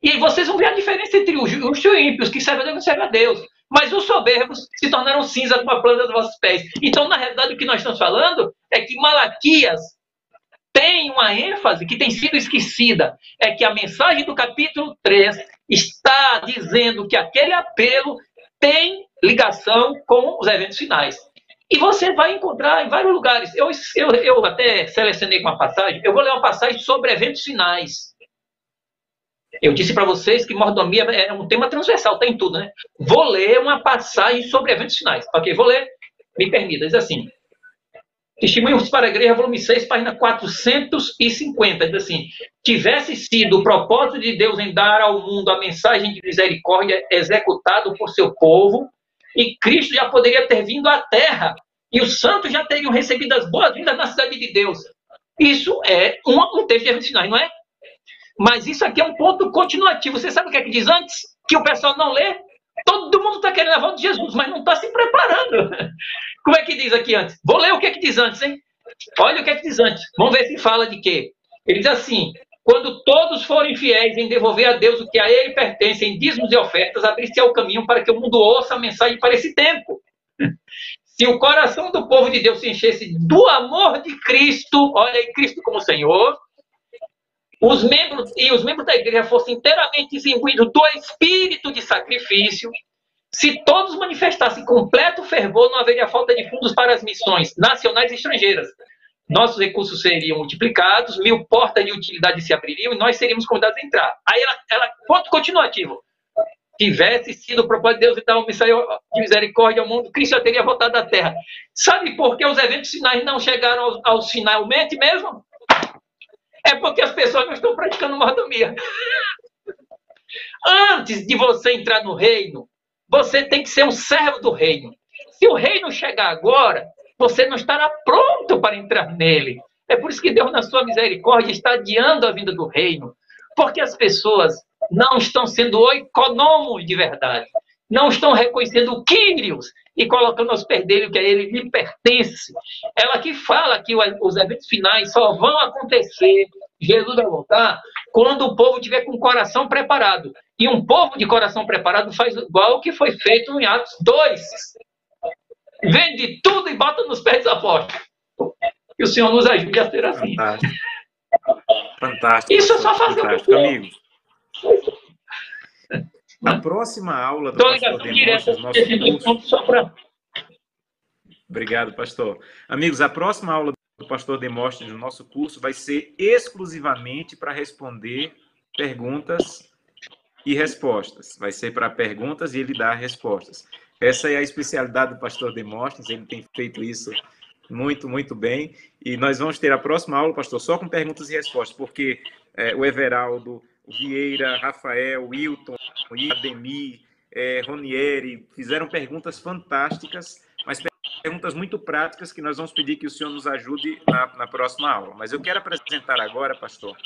E vocês vão ver a diferença entre os os ímpios, que servem a Deus e servem a Deus. Mas os soberbos se tornaram cinza com a planta dos vossos pés. Então, na realidade, o que nós estamos falando é que Malaquias tem uma ênfase que tem sido esquecida. É que a mensagem do capítulo 3 está dizendo que aquele apelo tem ligação com os eventos finais. E você vai encontrar em vários lugares. Eu, eu, eu até selecionei uma passagem. Eu vou ler uma passagem sobre eventos finais. Eu disse para vocês que mordomia é um tema transversal, tem tudo, né? Vou ler uma passagem sobre eventos finais. Ok, vou ler. Me permita, diz assim. Testemunhos para a Igreja, volume 6, página 450. Diz assim: Tivesse sido o propósito de Deus em dar ao mundo a mensagem de misericórdia executado por seu povo, e Cristo já poderia ter vindo à terra e os santos já teriam recebido as boas-vindas na cidade de Deus. Isso é um, um texto de eventos não é? Mas isso aqui é um ponto continuativo. Você sabe o que é que diz antes? Que o pessoal não lê? Todo mundo está querendo a volta de Jesus, mas não está se preparando. Como é que diz aqui antes? Vou ler o que é que diz antes, hein? Olha o que é que diz antes. Vamos ver se fala de quê. Ele diz assim: quando todos forem fiéis em devolver a Deus o que a ele pertence em dízimos e ofertas, abrir-se o caminho para que o mundo ouça a mensagem para esse tempo. Se o coração do povo de Deus se enchesse do amor de Cristo, olha aí, Cristo como Senhor, os membros e os membros da igreja fossem inteiramente imbuídos do espírito de sacrifício, se todos manifestassem completo fervor, não haveria falta de fundos para as missões nacionais e estrangeiras nossos recursos seriam multiplicados, mil portas de utilidade se abririam e nós seríamos convidados a entrar. Aí ela, ela ponto continuativo. Tivesse sido o propósito de Deus e uma missão de misericórdia ao mundo, Cristo já teria voltado à terra. Sabe por que os eventos finais não chegaram aos, aos finalmente mesmo? É porque as pessoas não estão praticando mordomia. Antes de você entrar no reino, você tem que ser um servo do reino. Se o reino chegar agora, você não estará pronto para entrar nele. É por isso que Deus, na sua misericórdia, está adiando a vinda do reino. Porque as pessoas não estão sendo oikonomos de verdade. Não estão reconhecendo o Quírios e colocando aos o que a ele lhe pertence. Ela que fala que os eventos finais só vão acontecer, Jesus vai voltar, quando o povo tiver com o coração preparado. E um povo de coração preparado faz igual que foi feito em Atos 2 vende tudo e bota nos pés dos apóstolos. Que o Senhor nos ajude a ser assim. Fantástico. Fantástico. Isso é só fazer Fantástico, um amigo. Na próxima aula do então, pastor Demóstenes, nosso curso... Pra... Obrigado, pastor. Amigos, a próxima aula do pastor Demóstenes no nosso curso vai ser exclusivamente para responder perguntas e respostas. Vai ser para perguntas e ele dar respostas. Essa é a especialidade do pastor Demóstenes, ele tem feito isso muito, muito bem. E nós vamos ter a próxima aula, pastor, só com perguntas e respostas, porque é, o Everaldo, o Vieira, Rafael, Wilton, Ademir, é, Ronieri fizeram perguntas fantásticas, mas perguntas muito práticas que nós vamos pedir que o senhor nos ajude na, na próxima aula. Mas eu quero apresentar agora, pastor,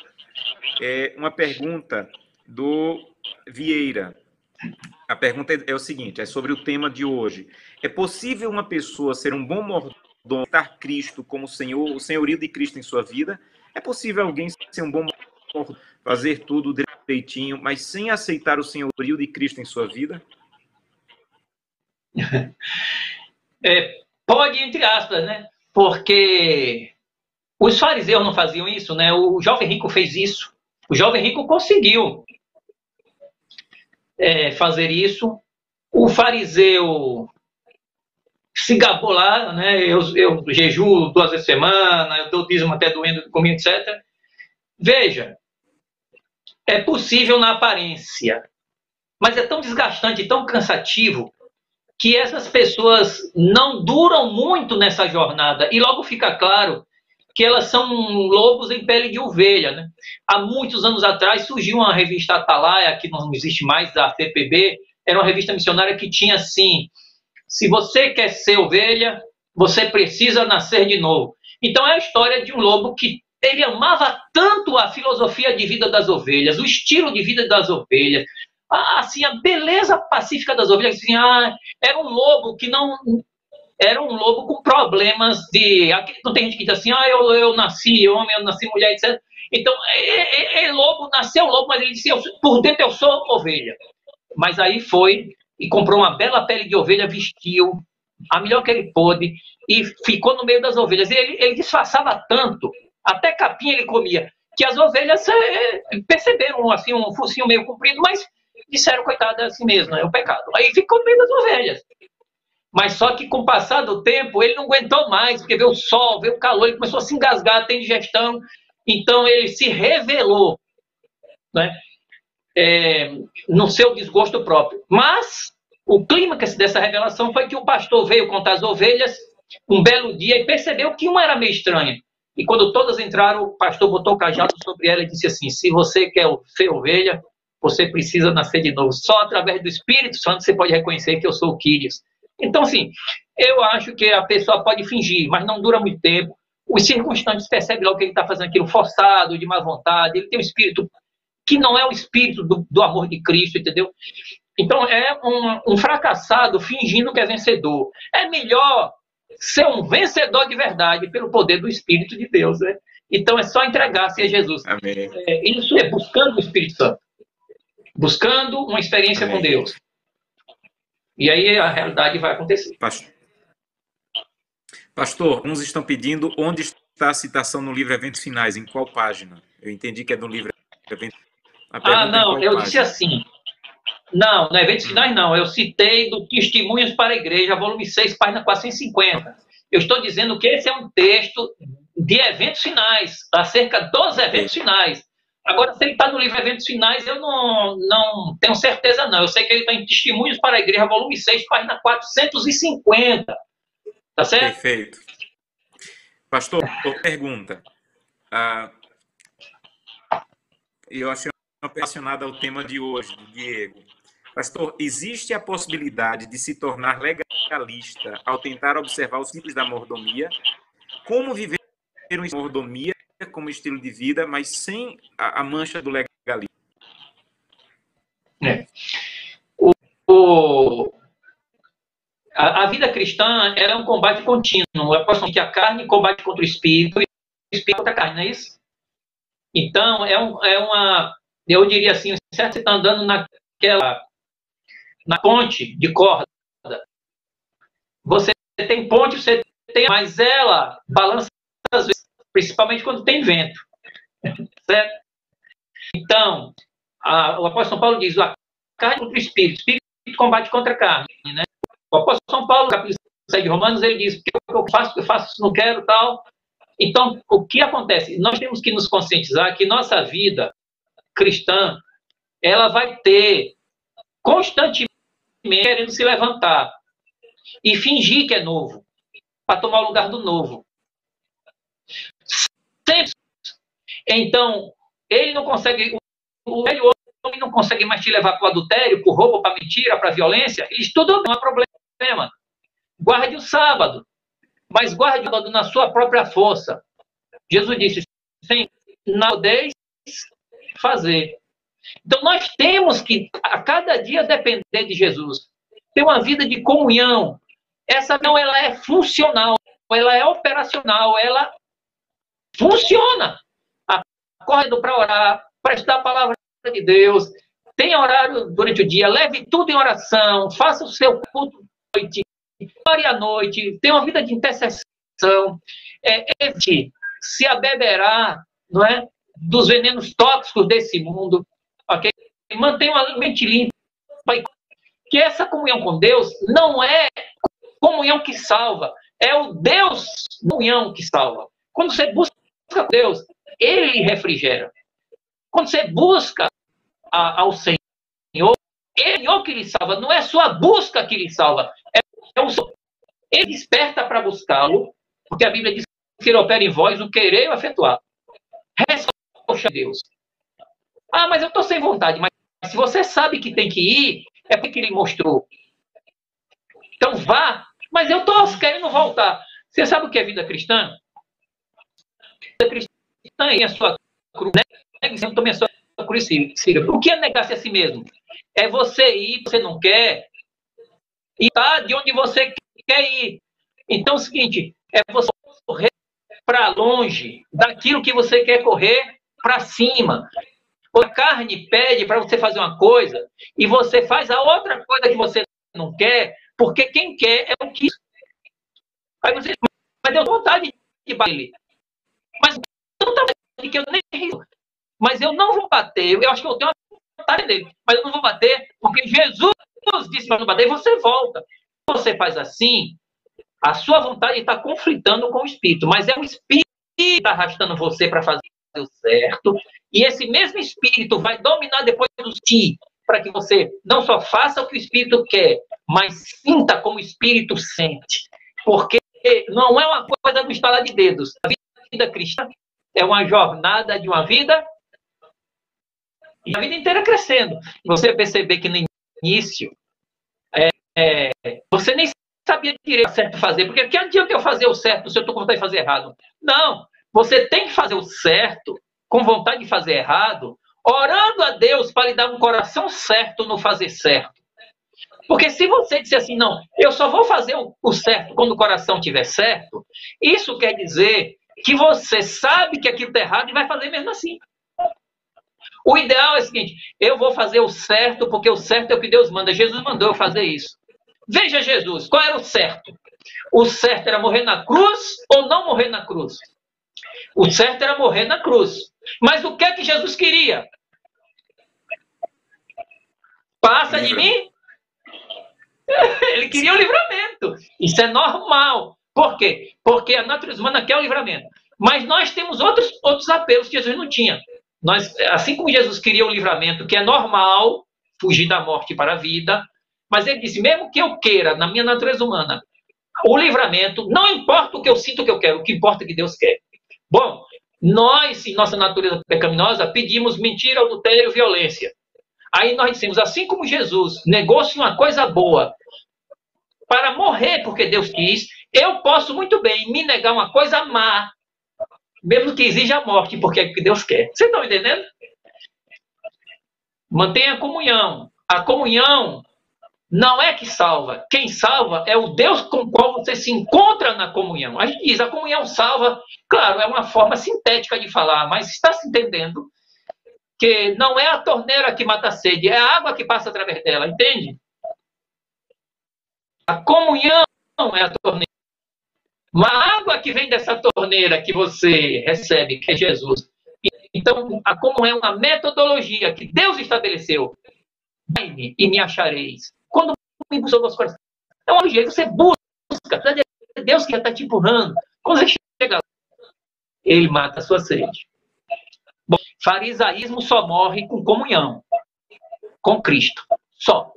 é, uma pergunta do Vieira. A pergunta é, é o seguinte, é sobre o tema de hoje. É possível uma pessoa ser um bom mordomo, estar Cristo como Senhor, o senhorio de Cristo em sua vida? É possível alguém ser um bom mordomo, fazer tudo direitinho, mas sem aceitar o senhorio de Cristo em sua vida? É, pode, entre aspas, né? Porque os fariseus não faziam isso, né? O jovem rico fez isso. O jovem rico conseguiu é, fazer isso. O fariseu se gabou lá, né? Eu, eu jejuo duas vezes por semana, eu dou dízimo até doendo comigo, etc. Veja, é possível na aparência, mas é tão desgastante, tão cansativo, que essas pessoas não duram muito nessa jornada. E logo fica claro que elas são lobos em pele de ovelha. Né? Há muitos anos atrás surgiu uma revista Atalaia, que não existe mais, da FPB, era uma revista missionária que tinha assim: se você quer ser ovelha, você precisa nascer de novo. Então é a história de um lobo que ele amava tanto a filosofia de vida das ovelhas, o estilo de vida das ovelhas, assim, a beleza pacífica das ovelhas. Assim, ah, era um lobo que não. Era um lobo com problemas de. Não tem gente que diz assim, ah, eu, eu nasci homem, eu nasci mulher, etc. Então, é, é, é lobo, nasceu lobo, mas ele disse, por dentro eu sou ovelha. Mas aí foi e comprou uma bela pele de ovelha, vestiu a melhor que ele pôde e ficou no meio das ovelhas. E ele, ele disfarçava tanto, até capim ele comia, que as ovelhas é, perceberam assim um focinho meio comprido, mas disseram, coitado, é assim mesmo, é o pecado. Aí ficou no meio das ovelhas. Mas só que com o passar do tempo, ele não aguentou mais, porque veio o sol, veio o calor, ele começou a se engasgar, tem digestão. Então ele se revelou. Né? é, no seu desgosto próprio. Mas o clímax dessa revelação foi que o pastor veio contar as ovelhas um belo dia e percebeu que uma era meio estranha. E quando todas entraram, o pastor botou o cajado sobre ela e disse assim: Se você quer ser ovelha, você precisa nascer de novo. Só através do Espírito Santo você pode reconhecer que eu sou o Quírios. Então, assim, eu acho que a pessoa pode fingir, mas não dura muito tempo. Os circunstantes percebem logo que ele está fazendo aquilo forçado, de má vontade, ele tem um espírito que não é o espírito do, do amor de Cristo, entendeu? Então é um, um, fracassado fingindo que é vencedor. É melhor ser um vencedor de verdade pelo poder do Espírito de Deus, né? Então é só entregar-se a Jesus. É, isso é buscando o Espírito Santo, buscando uma experiência Amém. com Deus. E aí a realidade vai acontecer. Pastor, uns estão pedindo onde está a citação no livro Eventos Finais, em qual página? Eu entendi que é do livro Eventos ah, não, eu disse assim. Não, não é eventos finais, não. Eu citei do Testemunhos para a Igreja, volume 6, página 450. Eu estou dizendo que esse é um texto de eventos finais, acerca dos eventos finais. Agora, se ele está no livro Eventos Finais, eu não, não tenho certeza, não. Eu sei que ele está em Testemunhos para a Igreja, volume 6, página 450. Tá certo? Perfeito. Pastor, pergunta. Ah, eu achei relacionada ao tema de hoje, do Diego. Pastor, existe a possibilidade de se tornar legalista ao tentar observar os simples da mordomia? Como viver uma mordomia como estilo de vida, mas sem a, a mancha do legalismo? É. O, o, a, a, vida cristã é um combate contínuo. É que a carne combate contra o espírito e o espírito contra a carne, não é isso? Então, é, um, é uma eu diria assim, certo, você está andando naquela, na ponte de corda, você tem ponte, você tem, mas ela balança principalmente quando tem vento, certo? Então, a, o apóstolo São Paulo diz, a carne contra o espírito, o espírito combate contra a carne, né? O apóstolo São Paulo, capítulo 7 de Romanos, ele diz, o que eu faço, eu faço, não quero, tal. Então, o que acontece? Nós temos que nos conscientizar que nossa vida cristã, ela vai ter constantemente querendo se levantar e fingir que é novo, para tomar o lugar do novo. Sempre. Então, ele não consegue, o velho homem não consegue mais te levar para o adultério, para o roubo, para a mentira, para a violência. Isso tudo não é problema. Guarde o sábado, mas guarde o sábado na sua própria força. Jesus disse: sem podeis fazer. Então nós temos que a cada dia depender de Jesus. Ter uma vida de comunhão. Essa não ela é funcional, ela é operacional, ela funciona. Acorda para orar, para estudar a palavra de Deus, tenha horário durante o dia, leve tudo em oração, faça o seu culto à noite, ore à noite, tenha uma vida de intercessão, é, evite se abeberar, não é? dos venenos tóxicos desse mundo, ok? Mantenha uma mente limpa, que essa comunhão com Deus não é comunhão que salva, é o Deus comunhão que salva. Quando você busca Deus, ele refrigera. Quando você busca a, ao Senhor, é o Senhor que lhe salva, não é sua busca que lhe salva, é, é o Senhor. Ele desperta para buscá-lo, porque a Bíblia diz que ele opera em vós o querer e o efetuar. Resposta Deus. Ah, mas eu estou sem vontade. Mas se você sabe que tem que ir, é porque ele mostrou. Então vá. Mas eu estou querendo voltar. Você sabe o que é vida cristã? Vida cristã é a sua cruz. Negue sempre também a sua cruz, O que é negar-se a si mesmo? É você ir, você não quer, e tá de onde você quer ir. Então é o seguinte, é você correr para longe daquilo que você quer correr para cima. A carne pede para você fazer uma coisa e você faz a outra coisa que você não quer, porque quem quer é o que. Aí você. Mas deu vontade de bater. Tanta vontade que eu nem. Mas eu não vou bater. Eu acho que eu tenho uma vontade dele. Mas eu não vou bater, porque Jesus disse para não bater e você volta. Você faz assim, a sua vontade está conflitando com o espírito, mas é o espírito que está arrastando você para fazer o certo, e esse mesmo espírito vai dominar depois do ti, para que você não só faça o que o espírito quer, mas sinta como o espírito sente. Porque não é uma coisa do estalar de dedos. A vida cristã é uma jornada de uma vida e a vida inteira crescendo. Você perceber que no início é, é, você nem sabia direito certo fazer, porque que adianta eu fazer o certo se eu estou com vontade de fazer errado? Não, você tem que fazer o certo com vontade de fazer errado, orando a Deus para lhe dar um coração certo no fazer certo. Porque se você disser assim, não, eu só vou fazer o certo quando o coração estiver certo, isso quer dizer que você sabe que aquilo está errado e vai fazer mesmo assim. O ideal é o seguinte: eu vou fazer o certo porque o certo é o que Deus manda. Jesus mandou eu fazer isso. Veja Jesus, qual era o certo? O certo era morrer na cruz ou não morrer na cruz? O certo era morrer na cruz. Mas o que é que Jesus queria? Passa de mim? Ele queria o livramento. Isso é normal. Por quê? Porque a natureza humana quer o livramento. Mas nós temos outros, outros apelos que Jesus não tinha. Nós, assim como Jesus queria o livramento, que é normal, fugir da morte para a vida, mas ele disse: mesmo que eu queira, na minha natureza humana, o livramento, não importa o que eu sinto que eu quero, o que importa é que Deus quer. Bom, nós, em nossa natureza pecaminosa, pedimos mentira, adultério, violência. Aí nós dissemos: assim como Jesus negou-se uma coisa boa para morrer porque Deus quis, eu posso muito bem me negar uma coisa má, mesmo que exija a morte, porque é o que Deus quer. Vocês estão entendendo? Mantenha a comunhão. A comunhão não é que salva. Quem salva é o Deus com o qual você se encontra na comunhão. A gente diz, a comunhão salva, claro, é uma forma sintética de falar, mas está se entendendo que não é a torneira que mata a sede, é a água que passa através dela, entende? A comunhão é a torneira. Uma água que vem dessa torneira que você recebe, que é Jesus. Então, comunhão é uma metodologia que Deus estabeleceu. E me achareis quando me buscou nosso coração. É um jeito, você busca. É Deus que está te empurrando. Quando você chega lá, ele mata a sua sede. Bom, farisaísmo só morre com comunhão. Com Cristo. Só.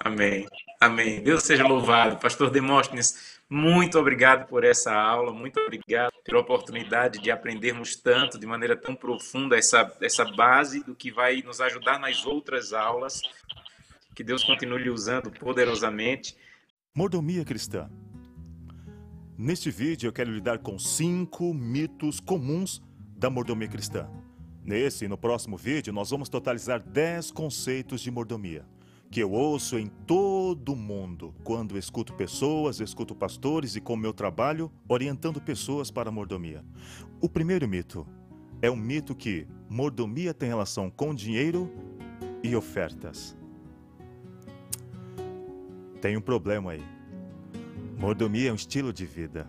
Amém. Amém. Deus seja louvado. Pastor Demóstenes, muito obrigado por essa aula, muito obrigado pela oportunidade de aprendermos tanto, de maneira tão profunda, essa, essa base do que vai nos ajudar nas outras aulas. Que Deus continue lhe usando poderosamente. Mordomia cristã. Neste vídeo eu quero lidar com cinco mitos comuns da mordomia cristã. Nesse e no próximo vídeo nós vamos totalizar 10 conceitos de mordomia que eu ouço em todo o mundo quando escuto pessoas, escuto pastores e com meu trabalho orientando pessoas para a mordomia. O primeiro mito é o mito que mordomia tem relação com dinheiro e ofertas. Tem um problema aí. Mordomia é um estilo de vida.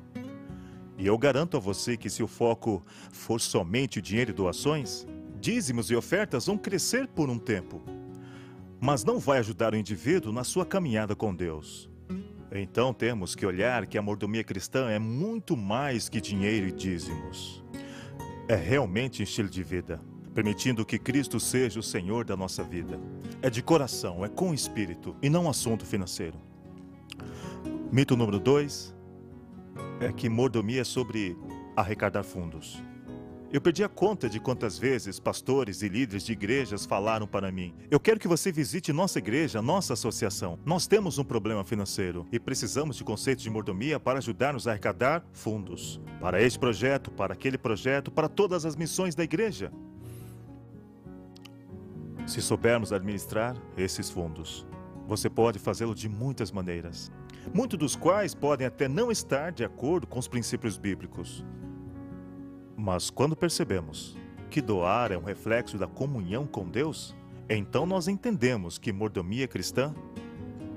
E eu garanto a você que se o foco for somente o dinheiro e doações, dízimos e ofertas vão crescer por um tempo. Mas não vai ajudar o indivíduo na sua caminhada com Deus. Então temos que olhar que a mordomia cristã é muito mais que dinheiro e dízimos. É realmente estilo de vida, permitindo que Cristo seja o Senhor da nossa vida. É de coração, é com espírito e não assunto financeiro. Mito número 2 é que mordomia é sobre arrecadar fundos. Eu perdi a conta de quantas vezes pastores e líderes de igrejas falaram para mim: Eu quero que você visite nossa igreja, nossa associação. Nós temos um problema financeiro e precisamos de conceitos de mordomia para ajudar-nos a arrecadar fundos. Para este projeto, para aquele projeto, para todas as missões da igreja. Se soubermos administrar esses fundos, você pode fazê-lo de muitas maneiras, muitos dos quais podem até não estar de acordo com os princípios bíblicos. Mas quando percebemos que doar é um reflexo da comunhão com Deus, então nós entendemos que mordomia cristã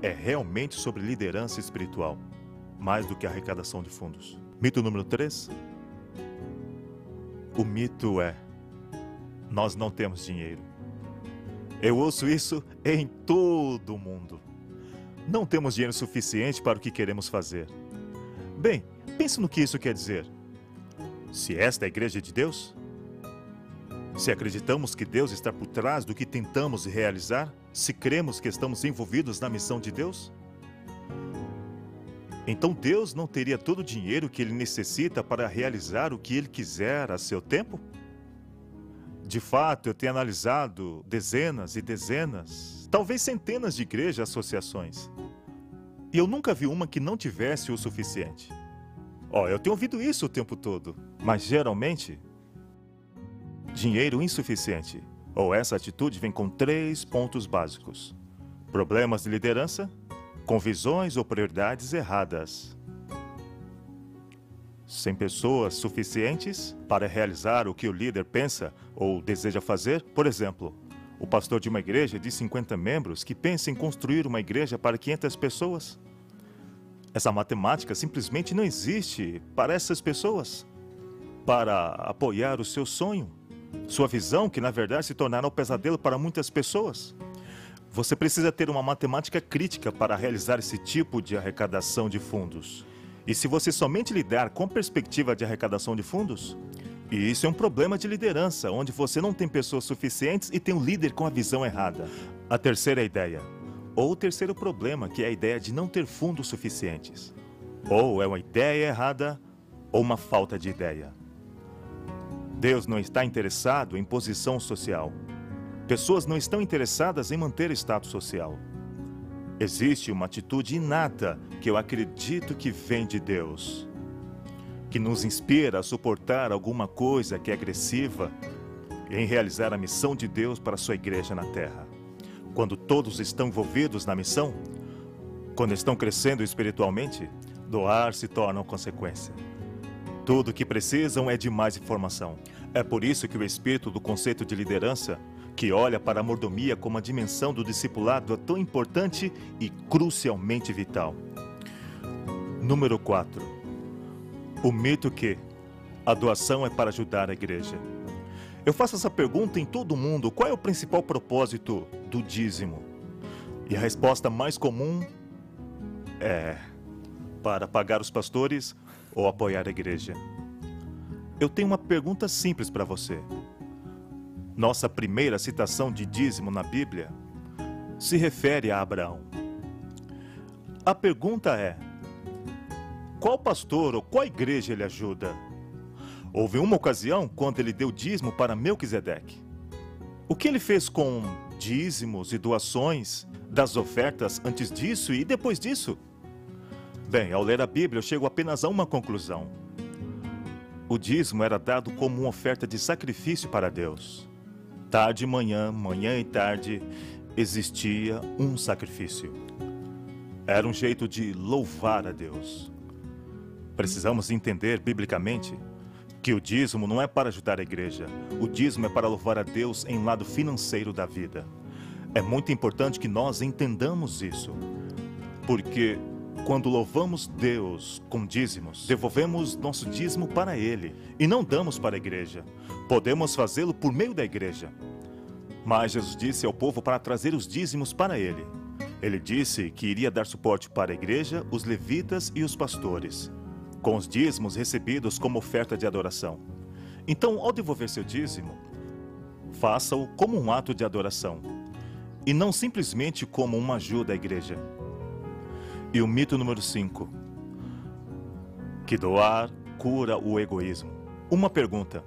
é realmente sobre liderança espiritual, mais do que arrecadação de fundos. Mito número 3. O mito é: nós não temos dinheiro. Eu ouço isso em todo o mundo. Não temos dinheiro suficiente para o que queremos fazer. Bem, pense no que isso quer dizer. Se esta é a igreja de Deus? Se acreditamos que Deus está por trás do que tentamos realizar? Se cremos que estamos envolvidos na missão de Deus? Então Deus não teria todo o dinheiro que ele necessita para realizar o que ele quiser a seu tempo? De fato, eu tenho analisado dezenas e dezenas, talvez centenas de igrejas e associações. E eu nunca vi uma que não tivesse o suficiente. Ó, oh, eu tenho ouvido isso o tempo todo, mas geralmente dinheiro insuficiente. Ou essa atitude vem com três pontos básicos: problemas de liderança, com visões ou prioridades erradas. Sem pessoas suficientes para realizar o que o líder pensa ou deseja fazer, por exemplo, o pastor de uma igreja de 50 membros que pensa em construir uma igreja para 500 pessoas essa matemática simplesmente não existe para essas pessoas. Para apoiar o seu sonho, sua visão, que na verdade se tornará um pesadelo para muitas pessoas. Você precisa ter uma matemática crítica para realizar esse tipo de arrecadação de fundos. E se você somente lidar com perspectiva de arrecadação de fundos, e isso é um problema de liderança, onde você não tem pessoas suficientes e tem um líder com a visão errada. A terceira ideia ou o terceiro problema, que é a ideia de não ter fundos suficientes. Ou é uma ideia errada, ou uma falta de ideia. Deus não está interessado em posição social. Pessoas não estão interessadas em manter status social. Existe uma atitude inata que eu acredito que vem de Deus, que nos inspira a suportar alguma coisa que é agressiva em realizar a missão de Deus para a sua igreja na terra. Quando todos estão envolvidos na missão, quando estão crescendo espiritualmente, doar se torna uma consequência. Tudo o que precisam é de mais informação. É por isso que o espírito do conceito de liderança, que olha para a mordomia como a dimensão do discipulado, é tão importante e crucialmente vital. Número 4. O mito que a doação é para ajudar a igreja. Eu faço essa pergunta em todo mundo: qual é o principal propósito do dízimo? E a resposta mais comum é para pagar os pastores ou apoiar a igreja. Eu tenho uma pergunta simples para você. Nossa primeira citação de dízimo na Bíblia se refere a Abraão. A pergunta é: qual pastor ou qual igreja ele ajuda? Houve uma ocasião quando ele deu dízimo para Melquisedeque. O que ele fez com dízimos e doações das ofertas antes disso e depois disso? Bem, ao ler a Bíblia, eu chego apenas a uma conclusão. O dízimo era dado como uma oferta de sacrifício para Deus. Tarde e manhã, manhã e tarde, existia um sacrifício. Era um jeito de louvar a Deus. Precisamos entender biblicamente que o dízimo não é para ajudar a igreja, o dízimo é para louvar a Deus em lado financeiro da vida. É muito importante que nós entendamos isso, porque quando louvamos Deus com dízimos, devolvemos nosso dízimo para Ele e não damos para a igreja. Podemos fazê-lo por meio da igreja. Mas Jesus disse ao povo para trazer os dízimos para ele. Ele disse que iria dar suporte para a igreja, os levitas e os pastores, com os dízimos recebidos como oferta de adoração. Então, ao devolver seu dízimo, faça-o como um ato de adoração e não simplesmente como uma ajuda à igreja. E o mito número 5: que doar cura o egoísmo. Uma pergunta: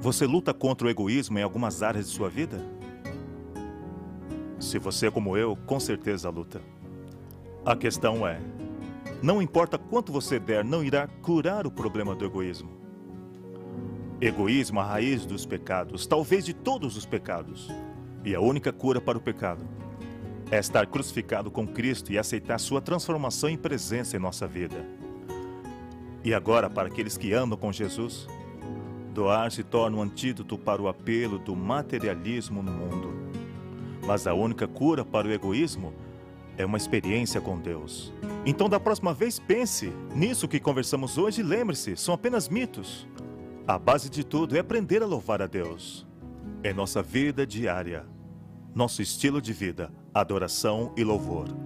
Você luta contra o egoísmo em algumas áreas de sua vida? Se você é como eu, com certeza luta. A questão é: não importa quanto você der, não irá curar o problema do egoísmo. Egoísmo, a raiz dos pecados, talvez de todos os pecados. E a única cura para o pecado é estar crucificado com Cristo e aceitar sua transformação e presença em nossa vida. E agora, para aqueles que andam com Jesus, doar se torna um antídoto para o apelo do materialismo no mundo. Mas a única cura para o egoísmo é uma experiência com Deus. Então, da próxima vez, pense nisso que conversamos hoje e lembre-se: são apenas mitos. A base de tudo é aprender a louvar a Deus. É nossa vida diária, nosso estilo de vida, adoração e louvor.